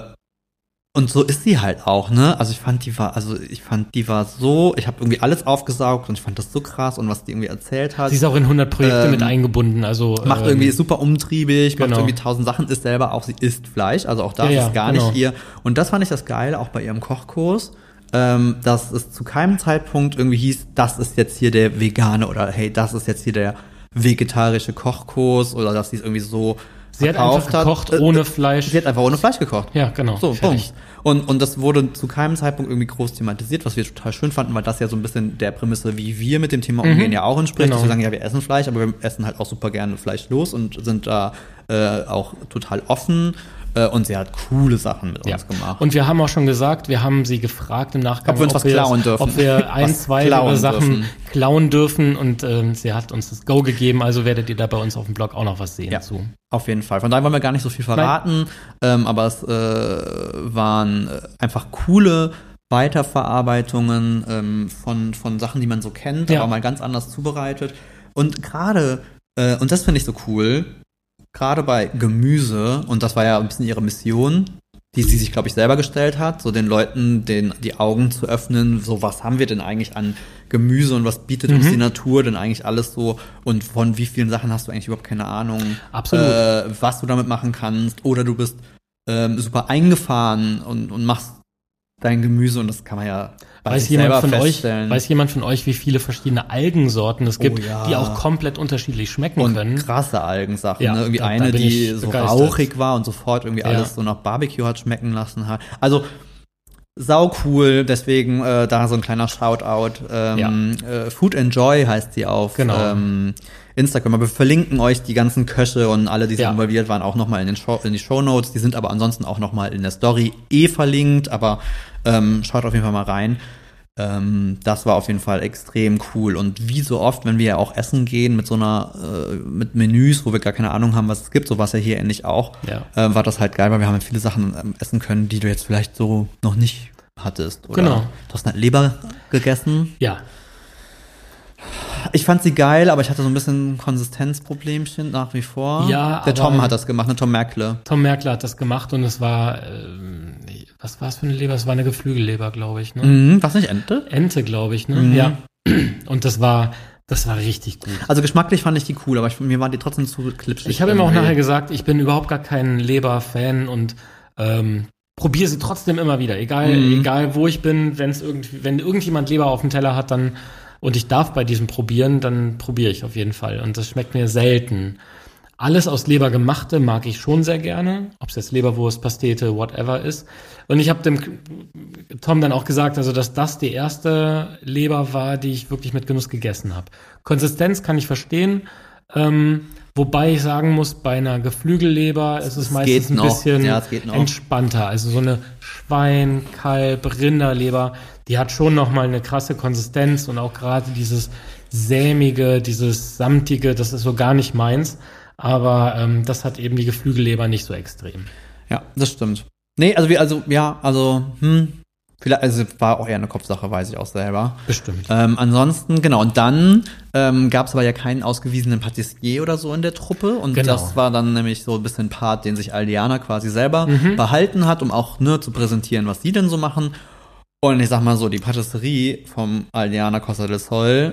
und so ist sie halt auch, ne? Also ich fand die war, also ich fand die war so, ich habe irgendwie alles aufgesaugt und ich fand das so krass und was die irgendwie erzählt hat. Sie ist auch in 100 Projekte Ähm, mit eingebunden, also macht ähm, irgendwie super umtriebig, macht genau. irgendwie tausend Sachen, ist selber auch, sie isst Fleisch, also auch Ja, ja, ist gar genau. nicht ihr. Und das fand ich das Geile, auch bei ihrem Kochkurs, ähm, dass es zu keinem Zeitpunkt irgendwie hieß, das ist jetzt hier der vegane oder hey, das ist jetzt hier der vegetarische Kochkurs oder dass sie es irgendwie so Sie hat einfach gekocht Äh, ohne äh, Fleisch. Sie hat einfach ohne Fleisch gekocht. Ja, genau. So. Punkt. Und, und das wurde zu keinem Zeitpunkt irgendwie groß thematisiert, was wir total schön fanden, weil das ja so ein bisschen der Prämisse, wie wir mit dem Thema umgehen, ja auch entspricht. Genau. Dass wir sagen, ja, wir essen Fleisch, aber wir essen halt auch super gerne Fleisch los und sind da äh, auch total offen. Äh, und sie hat coole Sachen mit Ja. uns gemacht. Und wir haben auch schon gesagt, wir haben sie gefragt im Nachgang, Ob wir uns was klauen dürfen. ob wir ein, zwei ihre Sachen dürfen. klauen dürfen und ähm, sie hat uns das Go gegeben, also werdet ihr da bei uns auf dem Blog auch noch was sehen Ja. zu. Auf jeden Fall. Von daher wollen wir gar nicht so viel verraten, ähm, aber es äh, waren äh, einfach coole Weiterverarbeitungen ähm, von, von Sachen, die man so kennt, Ja. aber mal ganz anders zubereitet. Und gerade, äh, und das finde ich so cool, gerade bei Gemüse, und das war ja ein bisschen ihre Mission, die sie sich, glaube ich, selber gestellt hat, so den Leuten den, die Augen zu öffnen, so was haben wir denn eigentlich an Gemüse und was bietet uns Mhm. die Natur denn eigentlich alles so und von wie vielen Sachen hast du eigentlich überhaupt keine Ahnung, Absolut. Äh, was du damit machen kannst oder du bist ähm, super eingefahren und, und machst dein Gemüse und das kann man ja Weiß jemand von euch, weiß jemand von euch, wie viele verschiedene Algensorten es gibt, Oh ja. die auch komplett unterschiedlich schmecken und können? krasse Algensachen. Ja, ne? Irgendwie da- da eine, bin die so begeistert. rauchig war und sofort irgendwie Ja. alles so nach Barbecue hat schmecken lassen hat. Also sau cool, deswegen äh, da so ein kleiner Shoutout. Ähm, äh, Food Enjoy heißt sie auf Genau. ähm, Instagram. Aber wir verlinken euch die ganzen Köche und alle, die so Ja. involviert waren, auch nochmal in, den Show, in die Show Notes. Die sind aber ansonsten auch nochmal in der Story eh verlinkt, aber ähm, schaut auf jeden Fall mal rein. Ähm, das war auf jeden Fall extrem cool. Und wie so oft, wenn wir ja auch essen gehen mit so einer, äh, mit Menüs, wo wir gar keine Ahnung haben, was es gibt, so was ja hier ähnlich auch, Ja. äh, war das halt geil, weil wir haben ja viele Sachen ähm, essen können, die du jetzt vielleicht so noch nicht hattest. Oder Genau. Du hast eine Leber gegessen. Ja, Ich fand sie geil, aber ich hatte so ein bisschen Konsistenzproblemchen nach wie vor. Ja, Der Tom hat das gemacht, ne? Tom Merkle. Tom Merkler hat das gemacht und es war, ähm, was war es für eine Leber? Es war eine Geflügelleber, glaube ich. Ne? Mhm, was nicht Ente? Ente, glaube ich. Ne? Mhm. Ja. Und das war, das war richtig gut. Also geschmacklich fand ich die cool, aber ich, mir waren die trotzdem zu klitschig. Ich habe ihm auch nachher gesagt, ich bin überhaupt gar kein Leber-Fan und ähm, probiere sie trotzdem immer wieder. Egal, Mhm. egal wo ich bin, wenn es irgendwie, wenn irgendjemand Leber auf dem Teller hat, dann und ich darf bei diesem probieren, dann probiere ich auf jeden Fall. Und das schmeckt mir selten. Alles aus Leber gemachte mag ich schon sehr gerne, ob es jetzt Leberwurst, Pastete, whatever ist. Und ich habe dem Tom dann auch gesagt, also dass das die erste Leber war, die ich wirklich mit Genuss gegessen habe. Konsistenz kann ich verstehen, ähm, wobei ich sagen muss, bei einer Geflügelleber ist es Es meistens ein bisschen Ja, entspannter. Also so eine Schwein, Kalb, Rinderleber, die hat schon noch mal eine krasse Konsistenz und auch gerade dieses sämige, dieses samtige, das ist so gar nicht meins. Aber ähm, das hat eben die Geflügelleber nicht so extrem. Ja, das stimmt. Nee, also wie, also, ja, also, hm, vielleicht, also war auch eher eine Kopfsache, weiß ich auch selber. Bestimmt. Ähm, ansonsten, genau, und dann ähm, gab es aber ja keinen ausgewiesenen Patissier oder so in der Truppe. Und Genau. das war dann nämlich so ein bisschen Part, den sich Aldiana quasi selber behalten hat, um auch ne, zu präsentieren, was sie denn so machen. Und ich sag mal so, die Patisserie vom Aldiana Costa del Sol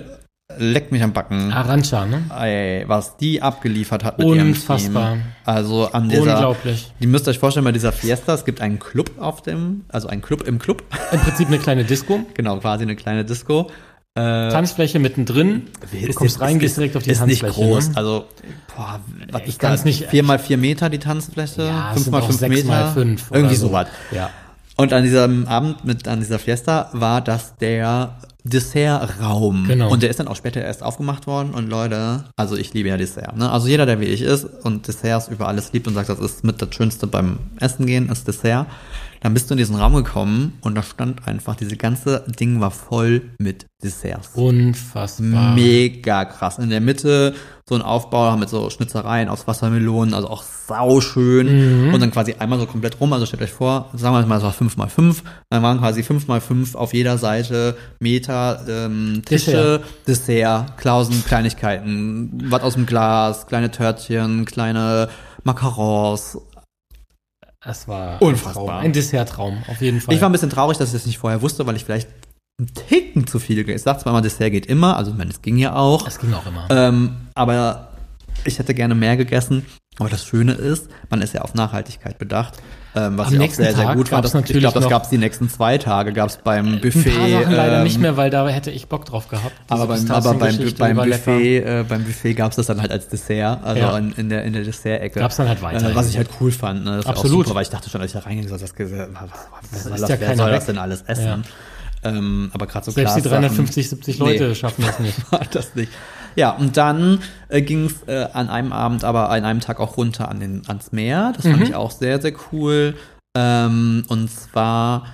leckt mich am Backen. Arancia, ne? Ey, was die abgeliefert hat mit Unfassbar. ihrem Team. Also an dieser, Unglaublich. Ihr müsst euch vorstellen, bei dieser Fiesta, es gibt einen Club auf dem, also einen Club im Club. Im Prinzip eine kleine Disco. genau, quasi eine kleine Disco. Äh, Kommst mittendrin. Du kommst rein, gehst direkt auf die ist nicht Tanzfläche. groß. Ne? Also, boah, was Ich ist das? nicht- Vier mal vier Meter die Tanzfläche? Ja, fünf mal fünf Meter? mal fünf Irgendwie so. sowas. Ja. Und an diesem Abend mit an dieser Fiesta war das der Dessertraum. Genau. Und der ist dann auch später erst aufgemacht worden. Und Leute, also ich liebe ja Dessert. Ne? Also jeder, der wie ich ist und Desserts über alles liebt und sagt, das ist mit das Schönste beim Essen gehen, ist Dessert. Dann bist du in diesen Raum gekommen und da stand einfach, diese ganze Ding war voll mit Desserts. Unfassbar. Mega krass. In der Mitte so ein Aufbau mit so Schnitzereien aus Wassermelonen, also auch sauschön. Mhm. Und dann quasi einmal so komplett rum. Also stellt euch vor, sagen wir mal, es war 5 mal 5 Dann waren quasi 5 mal 5 auf jeder Seite Meter ähm, Tische, Dessert, Klausen, Kleinigkeiten, was aus dem Glas, kleine Törtchen, kleine Macarons. Es war Unfassbar. ein Traum. Ein Dessertraum, auf jeden Fall. Ich war ein bisschen traurig, dass ich das nicht vorher wusste, weil ich vielleicht einen Ticken zu viel Ich sag zwar immer, Dessert geht immer, also ich meine, es ging ja auch. es ging auch immer. Ähm, aber ich hätte gerne mehr gegessen. Aber das Schöne ist, man ist ja auf Nachhaltigkeit bedacht, ähm, was Am ja auch sehr, sehr Tag gut war. Das, ich natürlich glaube, das gab es die nächsten zwei Tage, gab es beim Buffet. ein paar Sachen leider ähm, nicht mehr, weil da hätte ich Bock drauf gehabt. Aber beim, aber beim, beim. Buffet, äh, beim Buffet gab es das dann halt als Dessert, also Ja. in, in der in der Dessert-Ecke. Gab's dann halt weiter. Äh, was ich halt cool fand, ne? Das war auch Absolut. super, weil ich dachte schon, als ich da reingegangen so, das, was, was, was, ist was, ja wer keiner soll das weg. denn alles essen? Ähm, aber gerade so Selbst die Glassachen- 350, 70 Leute Nee. schaffen das nicht. das nicht. Ja, und dann äh, ging es äh, an einem Abend, aber an einem Tag auch runter an den, ans Meer. Das fand Mhm. ich auch sehr, sehr cool. Ähm, und zwar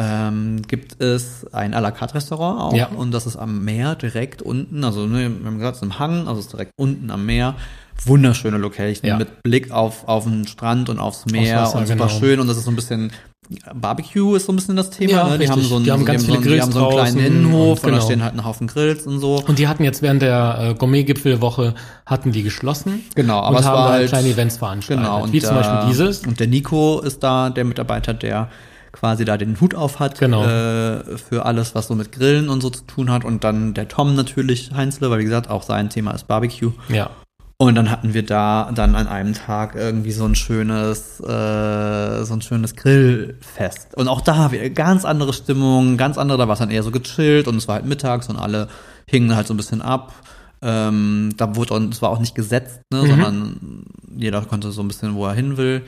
ähm, gibt es ein à la carte Restaurant auch. Ja. Und das ist am Meer direkt unten. Also, ne, wir haben gesagt, es ist im Hang, also es ist direkt unten am Meer. Wunderschöne Location Ja. mit Blick auf, auf den Strand und aufs Meer Wasser, und super genau. schön. Und das ist so ein bisschen Barbecue ist so ein bisschen das Thema. Ja, ne? Die haben so einen, Die haben ganz so einen, viele die haben so einen Grills kleinen Innenhof und und da genau. stehen halt ein Haufen Grills und so. Und die hatten jetzt während der äh, Gourmet-Gipfelwoche hatten die geschlossen. Genau, aber und es haben war halt- kleine Events veranstaltet. Genau, und wie zum da- Beispiel dieses. Und der Nico ist da, der Mitarbeiter, der quasi da den Hut auf hat Genau. äh, für alles, was so mit Grillen und so zu tun hat. Und dann der Tom natürlich, Heinzle, weil wie gesagt, auch sein Thema ist Barbecue. Ja. Und dann hatten wir da dann an einem Tag irgendwie so ein schönes, äh, so ein schönes Grillfest. Und auch da wieder ganz andere Stimmung, ganz andere, da war es dann eher so gechillt und es war halt mittags und alle hingen halt so ein bisschen ab. Ähm, da wurde und es war auch nicht gesetzt, ne, Mhm. sondern jeder konnte so ein bisschen, wo er hin will.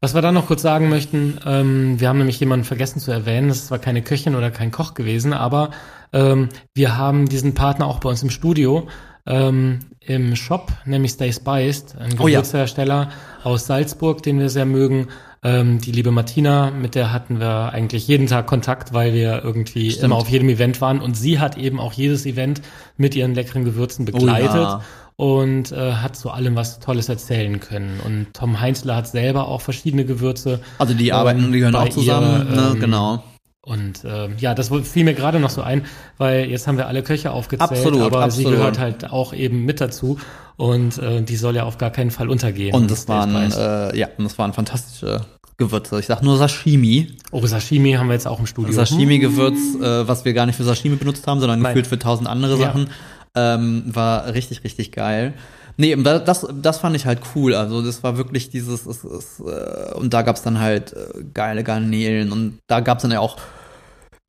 Was wir dann noch kurz sagen möchten, ähm, wir haben nämlich jemanden vergessen zu erwähnen, das ist zwar keine Köchin oder kein Koch gewesen, aber ähm, wir haben diesen Partner auch bei uns im Studio, ähm, im Shop, nämlich Stay Spiced, ein Oh ja. Gewürzhersteller aus Salzburg, den wir sehr mögen. Ähm, die liebe Martina, mit der hatten wir eigentlich jeden Tag Kontakt, weil wir irgendwie Stimmt. immer auf jedem Event waren und sie hat eben auch jedes Event mit ihren leckeren Gewürzen begleitet Oh ja. und äh, hat zu allem was Tolles erzählen können. Und Tom Heinzler hat selber auch verschiedene Gewürze. Also die ähm, arbeiten, die gehören bei auch zusammen, ihr, ne, ähm, genau. Und ähm, ja, das fiel mir gerade noch so ein, weil jetzt haben wir alle Köche aufgezählt, Absolut, aber sie absolut. gehört halt auch eben mit dazu und äh, die soll ja auf gar keinen Fall untergehen. Und das waren, äh, ja, und das waren fantastische Gewürze. Ich sag nur Sashimi. oh, Sashimi haben wir jetzt auch im Studio. Sashimi-Gewürz, äh, was wir gar nicht für Sashimi benutzt haben, sondern Nein. gefühlt für tausend andere Ja. Sachen, ähm, war richtig, richtig geil. Nee, das, das fand ich halt cool. Also das war wirklich dieses, es, es, äh, und da gab's dann halt äh, geile Garnelen und da gab's dann ja auch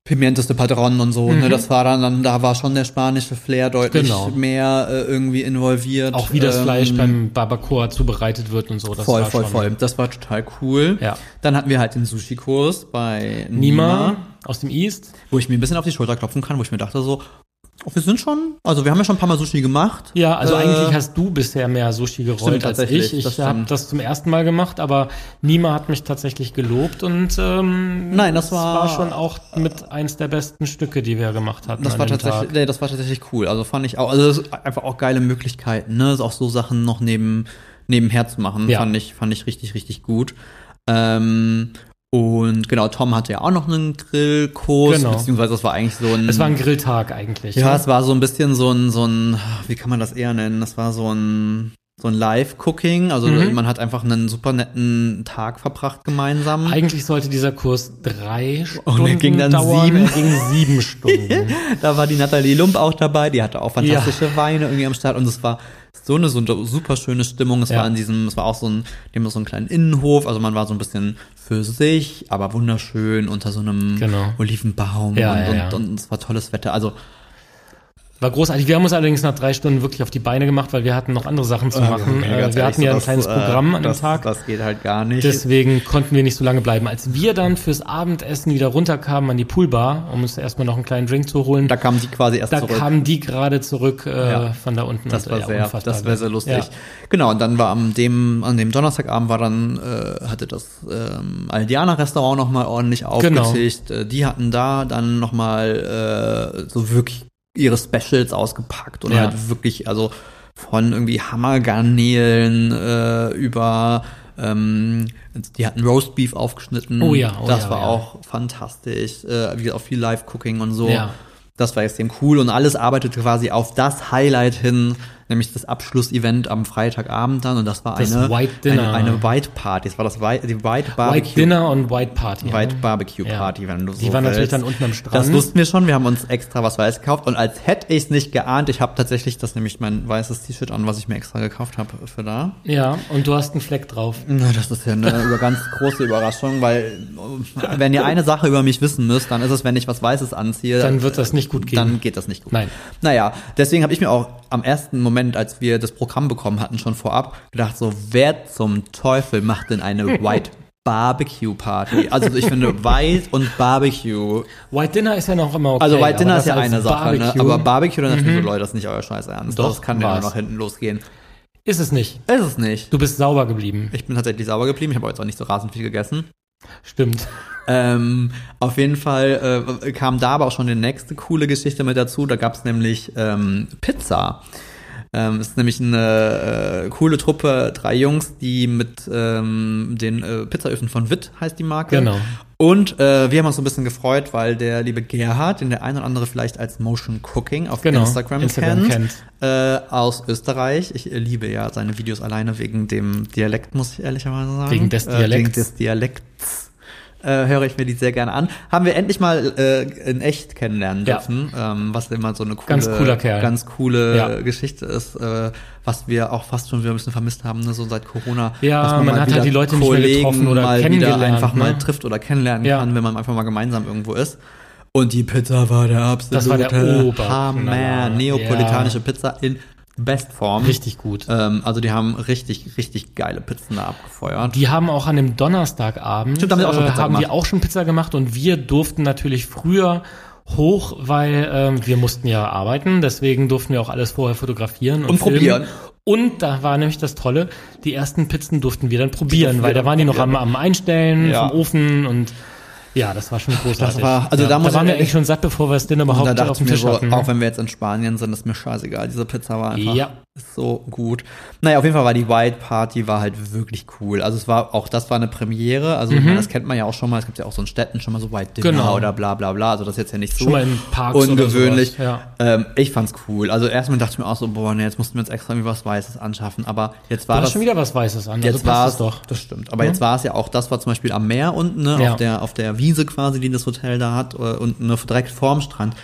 Pimientes de Padron und so. Mhm. Ne, das war dann, dann, da war schon der spanische Flair deutlich Genau. mehr äh, irgendwie involviert. Auch wie das Ähm, Fleisch beim Barbacoa zubereitet wird und so. Das voll, war voll, voll. Das war total cool. Ja. Dann hatten wir halt den Sushi-Kurs bei Nima Nima aus dem East. wo ich mir ein bisschen auf die Schulter klopfen kann, wo ich mir dachte so, wir sind schon, also wir haben ja schon ein paar Mal Sushi gemacht. Ja, also Äh, eigentlich hast du bisher mehr Sushi gerollt Stimmt, als ich. das Ich habe das zum ersten Mal gemacht, aber Nima hat mich tatsächlich gelobt und ähm, Nein, das es war- war schon auch mit eins der besten Stücke, die wir gemacht hatten. Das war tatsächlich, nee, das war tatsächlich cool. Also fand ich auch, also das ist einfach auch geile Möglichkeiten, ne, auch so Sachen noch neben nebenher zu machen, Ja. fand ich, fand ich richtig, richtig gut. Ähm, und genau, Tom hatte ja auch noch einen Grillkurs, Genau. beziehungsweise das war eigentlich so ein. Es war ein Grilltag eigentlich. ja, ne? es war so ein bisschen so ein, so ein, wie kann man das eher nennen? Das war so ein, so ein Live-Cooking. Also Mhm. man hat einfach einen super netten Tag verbracht gemeinsam. Eigentlich sollte dieser Kurs drei Stunden Und er ging dann dauern. sieben. Er ging sieben Stunden. Da war die Nathalie Lump auch dabei, die hatte auch fantastische Weine irgendwie am Start und es war so eine so super schöne Stimmung. Es Ja. war in diesem, es war auch so ein, haben so einen kleinen Innenhof, also man war so ein bisschen für sich, aber wunderschön unter so einem Genau. Olivenbaum Ja, und, ja, ja. Und, und es war tolles Wetter. Also War großartig. Wir haben uns allerdings nach drei Stunden wirklich auf die Beine gemacht, weil wir hatten noch andere Sachen zu machen. Ja, Äh, ganz wir hatten ja ein das, kleines äh, Programm an dem das, Tag. Das geht halt gar nicht. Deswegen konnten wir nicht so lange bleiben. Als wir dann fürs Abendessen wieder runterkamen an die Poolbar, um uns erstmal noch einen kleinen Drink zu holen, da kamen die quasi erst da zurück. kamen die gerade zurück äh, Ja. von da unten. Das und, war ja, sehr, das war sehr lustig. Ja. Genau, und dann war am dem, an dem Donnerstagabend war dann, äh, hatte das ähm, Aldiana Restaurant nochmal ordentlich Genau. aufgetischt. Äh, die hatten da dann nochmal äh, so wirklich ihre Specials ausgepackt und Ja. halt wirklich, also von irgendwie Hammergarnelen äh, über ähm, die hatten Roastbeef aufgeschnitten. Oh ja, oh das ja, war ja. auch fantastisch. Äh, wie auch viel Live-Cooking und so. Ja. Das war extrem cool und alles arbeitete quasi auf das Highlight hin, nämlich das Abschlussevent am Freitagabend dann und das war Das eine White Dinner. Eine, eine White Party. Das war das White, die White Barbecue. White Dinner und White Party. White. Barbecue Ja. Party, wenn du so Die waren natürlich willst. dann unten am Strand. Das wussten wir schon. Wir haben uns extra was Weißes gekauft und als hätte ich es nicht geahnt, ich habe tatsächlich das nämlich mein weißes T-Shirt an, was ich mir extra gekauft habe für da. Ja, und du hast einen Fleck drauf. Na, das ist ja eine über ganz große Überraschung, weil wenn ihr eine Sache über mich wissen müsst, dann ist es, wenn ich was Weißes anziehe, Dann wird das nicht gut gehen. dann geht das nicht gut. Nein. Naja, deswegen habe ich mir auch am ersten Moment, als wir das Programm bekommen hatten, schon vorab gedacht, so, wer zum Teufel macht denn eine White Barbecue Party? Also ich finde White und Barbecue. White Dinner ist ja noch immer okay. Also White Dinner ist ja eine Sache, ne? Barbecue aber Barbecue, dann natürlich so, Leute, das ist nicht euer Scheiß Ernst. Doch, das kann ja noch hinten losgehen. Ist es nicht. Ist es nicht. Du bist sauber geblieben. Ich bin tatsächlich sauber geblieben. Ich habe jetzt auch nicht so rasend viel gegessen. Stimmt. Ähm, auf jeden Fall äh, kam da aber auch schon die nächste coole Geschichte mit dazu. Da gab's nämlich ähm, Pizza. Ähm, es ist nämlich eine äh, coole Truppe, drei Jungs, die mit ähm, den äh, Pizzaöfen von Witt heißt die Marke. Genau. Und äh, wir haben uns so ein bisschen gefreut, weil der liebe Gerhard, den der ein oder andere vielleicht als Motion Cooking auf Genau, Instagram, Instagram kennt, Äh, aus Österreich. Ich äh, liebe ja seine Videos alleine wegen dem Dialekt, muss ich ehrlicherweise sagen. Wegen des Äh, wegen Dialekts. des Dialekts äh, höre ich mir die sehr gerne an. Haben wir endlich mal äh, in echt kennenlernen Ja. dürfen, ähm, was immer so eine coole, Ganz cooler Kerl. ganz coole Ja. Geschichte ist, äh, was wir auch fast schon wieder ein bisschen vermisst haben, ne, so seit Corona. Ja, man mal hat wieder halt die Leute nicht mehr getroffen oder mal wieder kennengelernt, einfach mal ne? trifft oder kennenlernen Ja. kann, wenn man einfach mal gemeinsam irgendwo ist. Und die Pizza war der absolute Das war der Oberknaller. Hammer. Neapolitanische Ja. Pizza in Bestform. Richtig gut. Ähm, also die haben richtig, richtig geile Pizzen da abgefeuert. Die haben auch an dem Donnerstagabend Stimmt, haben die auch schon äh, Pizza haben die gemacht. auch schon Pizza gemacht und wir durften natürlich früher hoch, weil ähm, wir mussten ja arbeiten, deswegen durften wir auch alles vorher fotografieren und, Und probieren. Und da war nämlich das Tolle, die ersten Pizzen durften wir dann probieren, weil da waren die noch am, am Einstellen Ja. vom Ofen und ja, das war schon großartig. Das war- also ja, da muss da waren ich wir eigentlich schon satt, bevor wir es denn überhaupt da auf dem Tisch so, hatten. ne? auch wenn wir jetzt in Spanien sind, ist mir scheißegal. Diese Pizza war einfach Ja. So gut. Naja, auf jeden Fall war die White Party war halt wirklich cool. Also es war, auch das war eine Premiere. Also ich meine, das kennt man ja auch schon mal. Es gibt ja auch so in Städten schon mal so White Dinner Mhm. Genau. oder bla bla bla. Also das ist jetzt ja nicht so Schon mal in Parks oder ungewöhnlich. sowas, ähm, ich fand's cool. Also erstmal dachte ich mir auch so, boah, nee, jetzt mussten wir uns extra irgendwie was Weißes anschaffen. Aber jetzt war das schon wieder was Weißes an, Jetzt also war es doch. Das stimmt. Aber jetzt war es ja auch, das war zum Beispiel am Meer unten, ne, Ja. auf der auf der Wiese quasi, die das Hotel da hat, äh, und ne, direkt vorm Strand.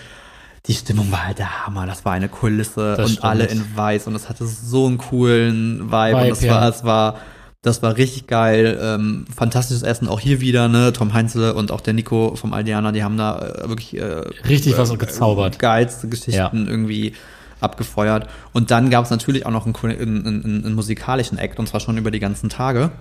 Die Stimmung war halt der Hammer. Das war eine Kulisse Das und stimmt. alle in Weiß und es hatte so einen coolen Vibe, und Vibe, es ja. war, es war, das war richtig geil. Ähm, fantastisches Essen auch hier wieder, ne? Tom Heinzel und auch der Nico vom Aldiana, die haben da äh, wirklich äh, Richtig was gezaubert. geilste Geschichten Ja. irgendwie abgefeuert. Und dann gab es natürlich auch noch einen, einen, einen, einen musikalischen Act, und zwar schon über die ganzen Tage.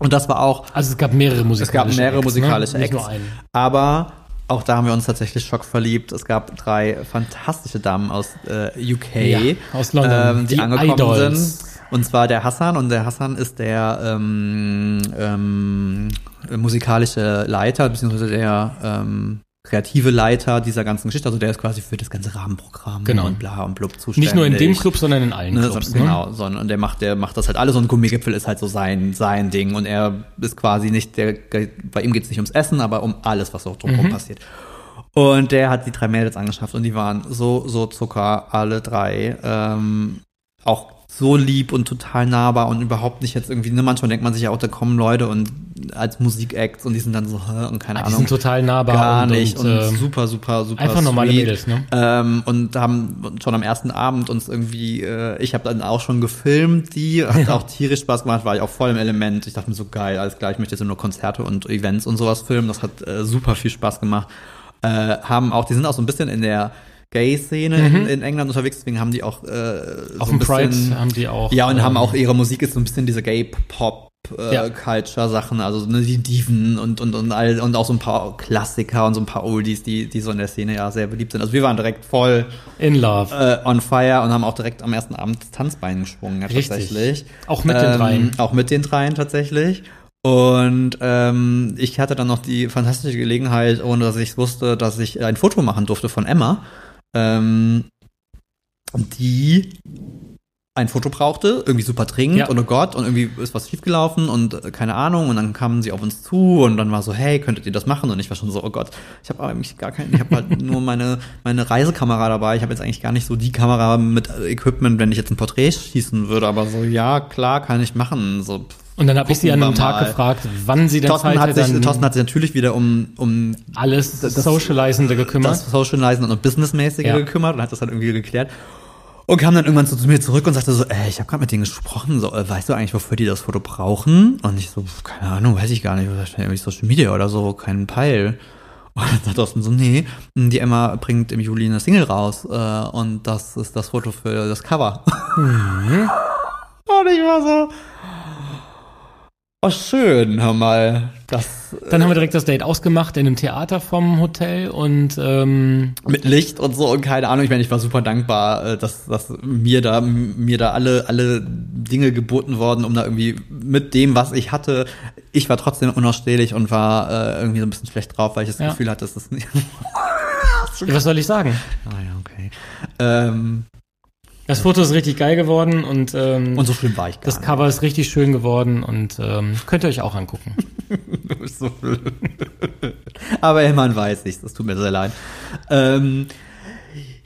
Und das war auch, Also es gab mehrere musikalische mehrere Acts, musikalische ne? Nicht Acts. nur einen. aber auch da haben wir uns tatsächlich schockverliebt. Es gab drei fantastische Damen aus äh, UK, Ja, aus London. ähm, die, Die angekommen Idols. sind. Und zwar der Hassan. Und der Hassan ist der ähm, ähm, musikalische Leiter, beziehungsweise der ähm, kreative Leiter dieser ganzen Geschichte. Also der ist quasi für das ganze Rahmenprogramm Genau. und bla und blub zuständig. Nicht nur in dem Club, sondern in allen Ne, Clubs. so, genau, sondern und der macht, der macht das halt alles und Gummigipfel ist halt so sein, sein Ding und er ist quasi nicht der, bei ihm geht's nicht ums Essen, aber um alles, was so drumherum Mhm. passiert. Und der hat die drei Mädels angeschafft und die waren so, so Zucker, alle drei, ähm, auch so lieb und total nahbar und überhaupt nicht jetzt irgendwie, ne, manchmal denkt man sich ja auch, da kommen Leute und als Musikacts und die sind dann so, und keine Ah, die Ahnung. sind total nahbar Gar und- nicht und, und, ähm, super, super, super einfach normale sweet. Mädels, ne? Ähm, und haben schon am ersten Abend uns irgendwie, äh, ich habe dann auch schon gefilmt, die hat auch tierisch Spaß gemacht, war ich auch voll im Element. Ich dachte mir so geil, alles klar, ich möchte jetzt nur Konzerte und Events und sowas filmen. Das hat äh, super viel Spaß gemacht. Äh, haben auch, die sind auch so ein bisschen in der Gay-Szene in, in England unterwegs, deswegen haben die auch äh, Auf so ein dem Pride haben die auch. ja, und ähm, haben auch ihre Musik ist so ein bisschen diese Gay-Pop. Äh, Ja. Culture-Sachen, also ne, die Diven und, und, und, all, und auch so ein paar Klassiker und so ein paar Oldies, die, die so in der Szene ja sehr beliebt sind. Also wir waren direkt voll in Love. äh, on fire und haben auch direkt am ersten Abend das Tanzbein geschwungen, ja, tatsächlich. Auch mit den dreien. Auch mit den dreien tatsächlich. Und ähm, ich hatte dann noch die fantastische Gelegenheit, ohne dass ich wusste, dass ich ein Foto machen durfte von Emma, ähm, die ein Foto brauchte, irgendwie super dringend Ja. und oh Gott, und irgendwie ist was schiefgelaufen und äh, keine Ahnung. Und dann kamen sie auf uns zu und dann war so, hey, könntet ihr das machen? Und ich war schon so, oh Gott, ich habe eigentlich gar keinen, ich habe halt nur meine, meine Reisekamera dabei. Ich habe jetzt eigentlich gar nicht so die Kamera mit Equipment, wenn ich jetzt ein Porträt schießen würde. Aber so, ja, klar, kann ich machen. So, Und dann habe ich sie an einem Tag mal. gefragt, wann sie denn Thorsten Zeit hat, sich, dann Thorsten hat sich natürlich wieder um, um alles das- Socializende gekümmert. das Socializen und Businessmäßige Ja. gekümmert und hat das dann irgendwie geklärt. Und kam dann irgendwann so zu mir zurück und sagte so, ey, ich habe gerade mit denen gesprochen, so, äh, weißt du eigentlich, wofür die das Foto brauchen? Und ich so, keine Ahnung, weiß ich gar nicht, wahrscheinlich irgendwie Social Media oder so, keinen Peil. Und dann sagt Thorsten so, nee, die Emma bringt im Juli eine Single raus äh, und das ist das Foto für das Cover. Mhm. und ich war so, oh schön, hör mal, das Dann haben wir direkt das Date ausgemacht in einem Theater vom Hotel und ähm, mit Licht und so und keine Ahnung. Ich meine, ich war super dankbar, äh, dass, dass mir da mir da alle alle Dinge geboten worden, um da irgendwie mit dem, was ich hatte, ich war trotzdem unausstehlich und war äh, irgendwie so ein bisschen schlecht drauf, weil ich das Ja. Gefühl hatte, dass es nicht. was soll ich sagen? ah ja, okay. Ähm, Das Foto ist richtig geil geworden und, ähm, und so schlimm war ich gar das Cover ist richtig schön geworden und ähm, könnt ihr euch auch angucken. nicht. Du bist so blöd. Aber immerhin weiß ich, das tut mir sehr leid. Ähm,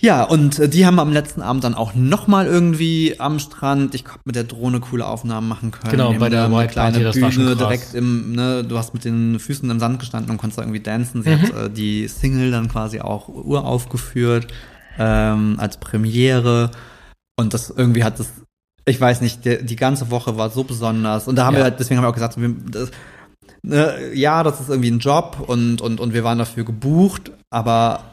ja, und die haben am letzten Abend dann auch nochmal irgendwie am Strand, ich konnte mit der Drohne coole Aufnahmen machen können. Genau, bei der White kleine Party, das war schon Bühne direkt im, ne, du hast mit den Füßen im Sand gestanden und konntest da irgendwie dancen. Sie Mhm. hat äh, die Single dann quasi auch uraufgeführt ähm, als Premiere. Und das irgendwie hat das, ich weiß nicht, der, die ganze Woche war so besonders. Und da haben Ja. wir halt, deswegen haben wir auch gesagt, wir, das, ne, ja, das ist irgendwie ein Job und, und, und wir waren dafür gebucht, aber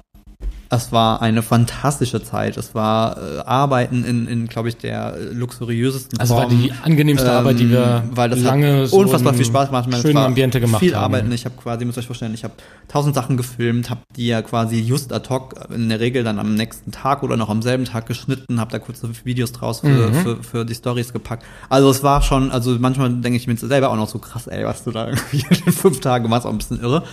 es war eine fantastische Zeit. Es war äh, Arbeiten in, in glaube ich, der äh, luxuriösesten Also war Form. die angenehmste Arbeit, die wir Ähm, weil das lange hat so unfassbar viel Spaß gemacht. Meine, schönen war Ambiente gemacht viel haben. Arbeiten. Ich habe quasi, müsst ihr euch vorstellen, ich habe tausend Sachen gefilmt, habe die ja quasi just ad hoc in der Regel dann am nächsten Tag oder noch am selben Tag geschnitten, habe da kurze Videos draus für, Mhm. für, für die Stories gepackt. Also es war schon, also manchmal denke ich mir selber auch noch so krass, ey, was du da irgendwie in fünf Tagen machst, auch ein bisschen irre.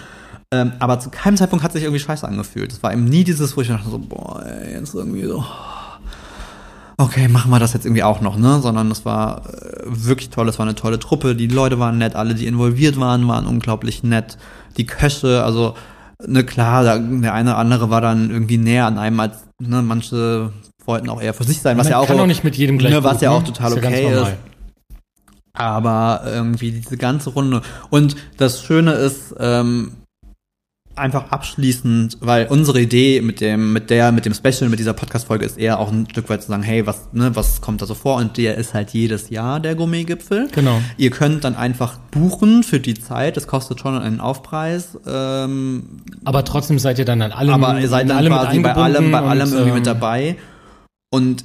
Ähm, aber zu keinem Zeitpunkt hat sich irgendwie scheiße angefühlt. Es war eben nie dieses, wo ich dachte so, boah, ey, jetzt irgendwie so, okay, machen wir das jetzt irgendwie auch noch, ne? Sondern es war äh, wirklich toll, es war eine tolle Truppe, die Leute waren nett, alle, die involviert waren, waren unglaublich nett. Die Köche, also, ne, klar, der eine oder andere war dann irgendwie näher an einem als, ne, manche wollten auch eher für sich sein, was ja auch, kann auch nicht mit jedem gleich ne, was ja gut, auch ne? total Ist ja okay ist. normal. Aber irgendwie diese ganze Runde. Und das Schöne ist, ähm, einfach abschließend, weil unsere Idee mit dem, mit der, mit dem Special, mit dieser Podcast-Folge ist eher auch ein Stück weit zu sagen, hey, was, ne, was kommt da so vor? Und der ist halt jedes Jahr der Gourmet-Gipfel. Genau. Ihr könnt dann einfach buchen für die Zeit. Das kostet schon einen Aufpreis. Ähm, Aber trotzdem seid ihr dann an allem, aber ihr seid dann allem quasi bei allem, bei allem und, irgendwie ähm, mit dabei. Und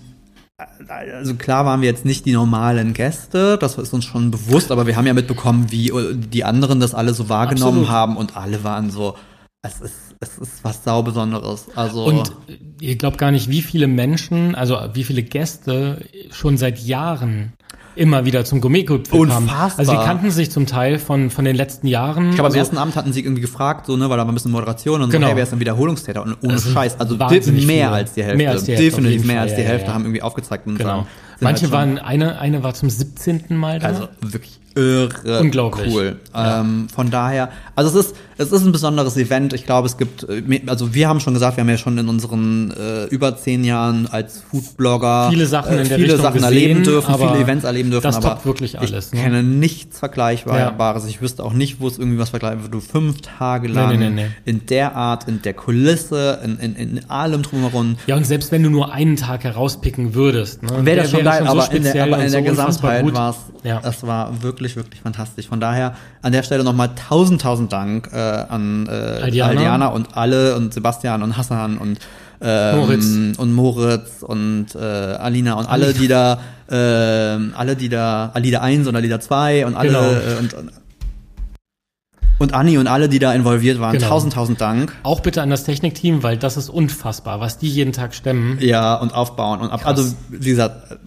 äh, also klar waren wir jetzt nicht die normalen Gäste, das ist uns schon bewusst, aber wir haben ja mitbekommen, wie die anderen das alle so wahrgenommen Absolut. haben und alle waren so, es ist, es ist was sau Besonderes. Also Und ihr glaubt gar nicht, wie viele Menschen, also wie viele Gäste schon seit Jahren immer wieder zum Gourmet-Gipfel kamen. Unfassbar. Also sie kannten sich zum Teil von, von den letzten Jahren. ich glaube, am so. ersten Abend hatten sie irgendwie gefragt, so, ne, weil da war ein bisschen Moderation und Genau. so, hey, wer ist ein Wiederholungstäter? Und ohne Scheiß, also mehr viele. als die Hälfte. Mehr als die Hälfte, Definitiv mehr als die ja, Hälfte ja. haben irgendwie aufgezeigt und Genau. sind Manche halt waren, eine, eine war zum 17. Mal da. Also wirklich irre Unglaublich. cool. Ja. Ähm, von daher, also es ist, es ist ein besonderes Event. Ich glaube, es gibt, äh, also wir haben schon gesagt, wir haben ja schon in unseren äh, über zehn Jahren als Foodblogger Viele Sachen in der viele Sachen gesehen, erleben dürfen, aber viele Events erleben dürfen. das aber toppt wirklich alles, Ich ne? kenne nichts Vergleichbares. Ich wüsste auch nicht, wo es irgendwie was vergleichbares wo du fünf Tage lang nee, nee, nee. in der Art, in der Kulisse, in, in, in allem drumherum ja, und selbst wenn du nur einen Tag herauspicken würdest, ne, Wäre das schon geil, aber, in der, aber in der so Gesamtheit war es, Ja. es war wirklich, wirklich fantastisch. Von daher an der Stelle nochmal tausend, tausend Dank äh, an äh, Aldiana. Aldiana und alle und Sebastian und Hassan und ähm, Moritz. und Moritz und äh, Alina und alle, die da, ähm, alle, die da, Alida 1 und Alida 2 und alle Genau. äh, und, und und Anni und alle, die da involviert waren. Genau. Tausend, tausend Dank. Auch bitte an das Technikteam, weil das ist unfassbar, was die jeden Tag stemmen. Ja, und aufbauen und ab. Also, wie gesagt,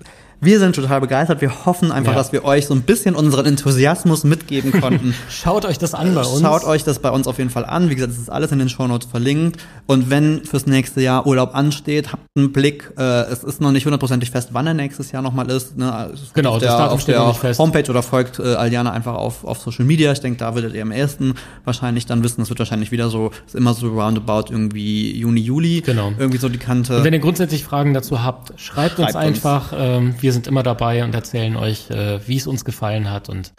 wir sind total begeistert. Wir hoffen einfach, Ja. dass wir euch so ein bisschen unseren Enthusiasmus mitgeben konnten. Schaut euch das an bei uns. Schaut euch das bei uns auf jeden Fall an. Wie gesagt, es ist alles in den Shownotes verlinkt. Und wenn fürs nächste Jahr Urlaub ansteht, habt einen Blick. Äh, es ist noch nicht hundertprozentig fest, wann er nächstes Jahr nochmal ist. Ne? Genau, das Datum auf steht der noch nicht fest. Homepage oder folgt äh, Aljana einfach auf, auf Social Media. Ich denke, da würdet ihr am ersten wahrscheinlich dann wissen. Es wird wahrscheinlich wieder so, ist immer so roundabout irgendwie Juni, Juli. Genau. Irgendwie so die Kante. Und wenn ihr grundsätzlich Fragen dazu habt, schreibt, uns Schreibt uns. einfach. Ähm, wir sind immer dabei und erzählen euch, äh, wie es uns gefallen hat und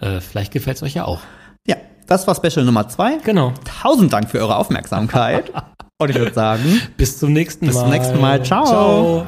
äh, vielleicht gefällt es euch ja auch. Ja, das war Special Nummer zwei. Genau. Tausend Dank für eure Aufmerksamkeit. Und ich würde sagen, Bis zum nächsten Bis Mal. zum nächsten Mal. Ciao. Ciao.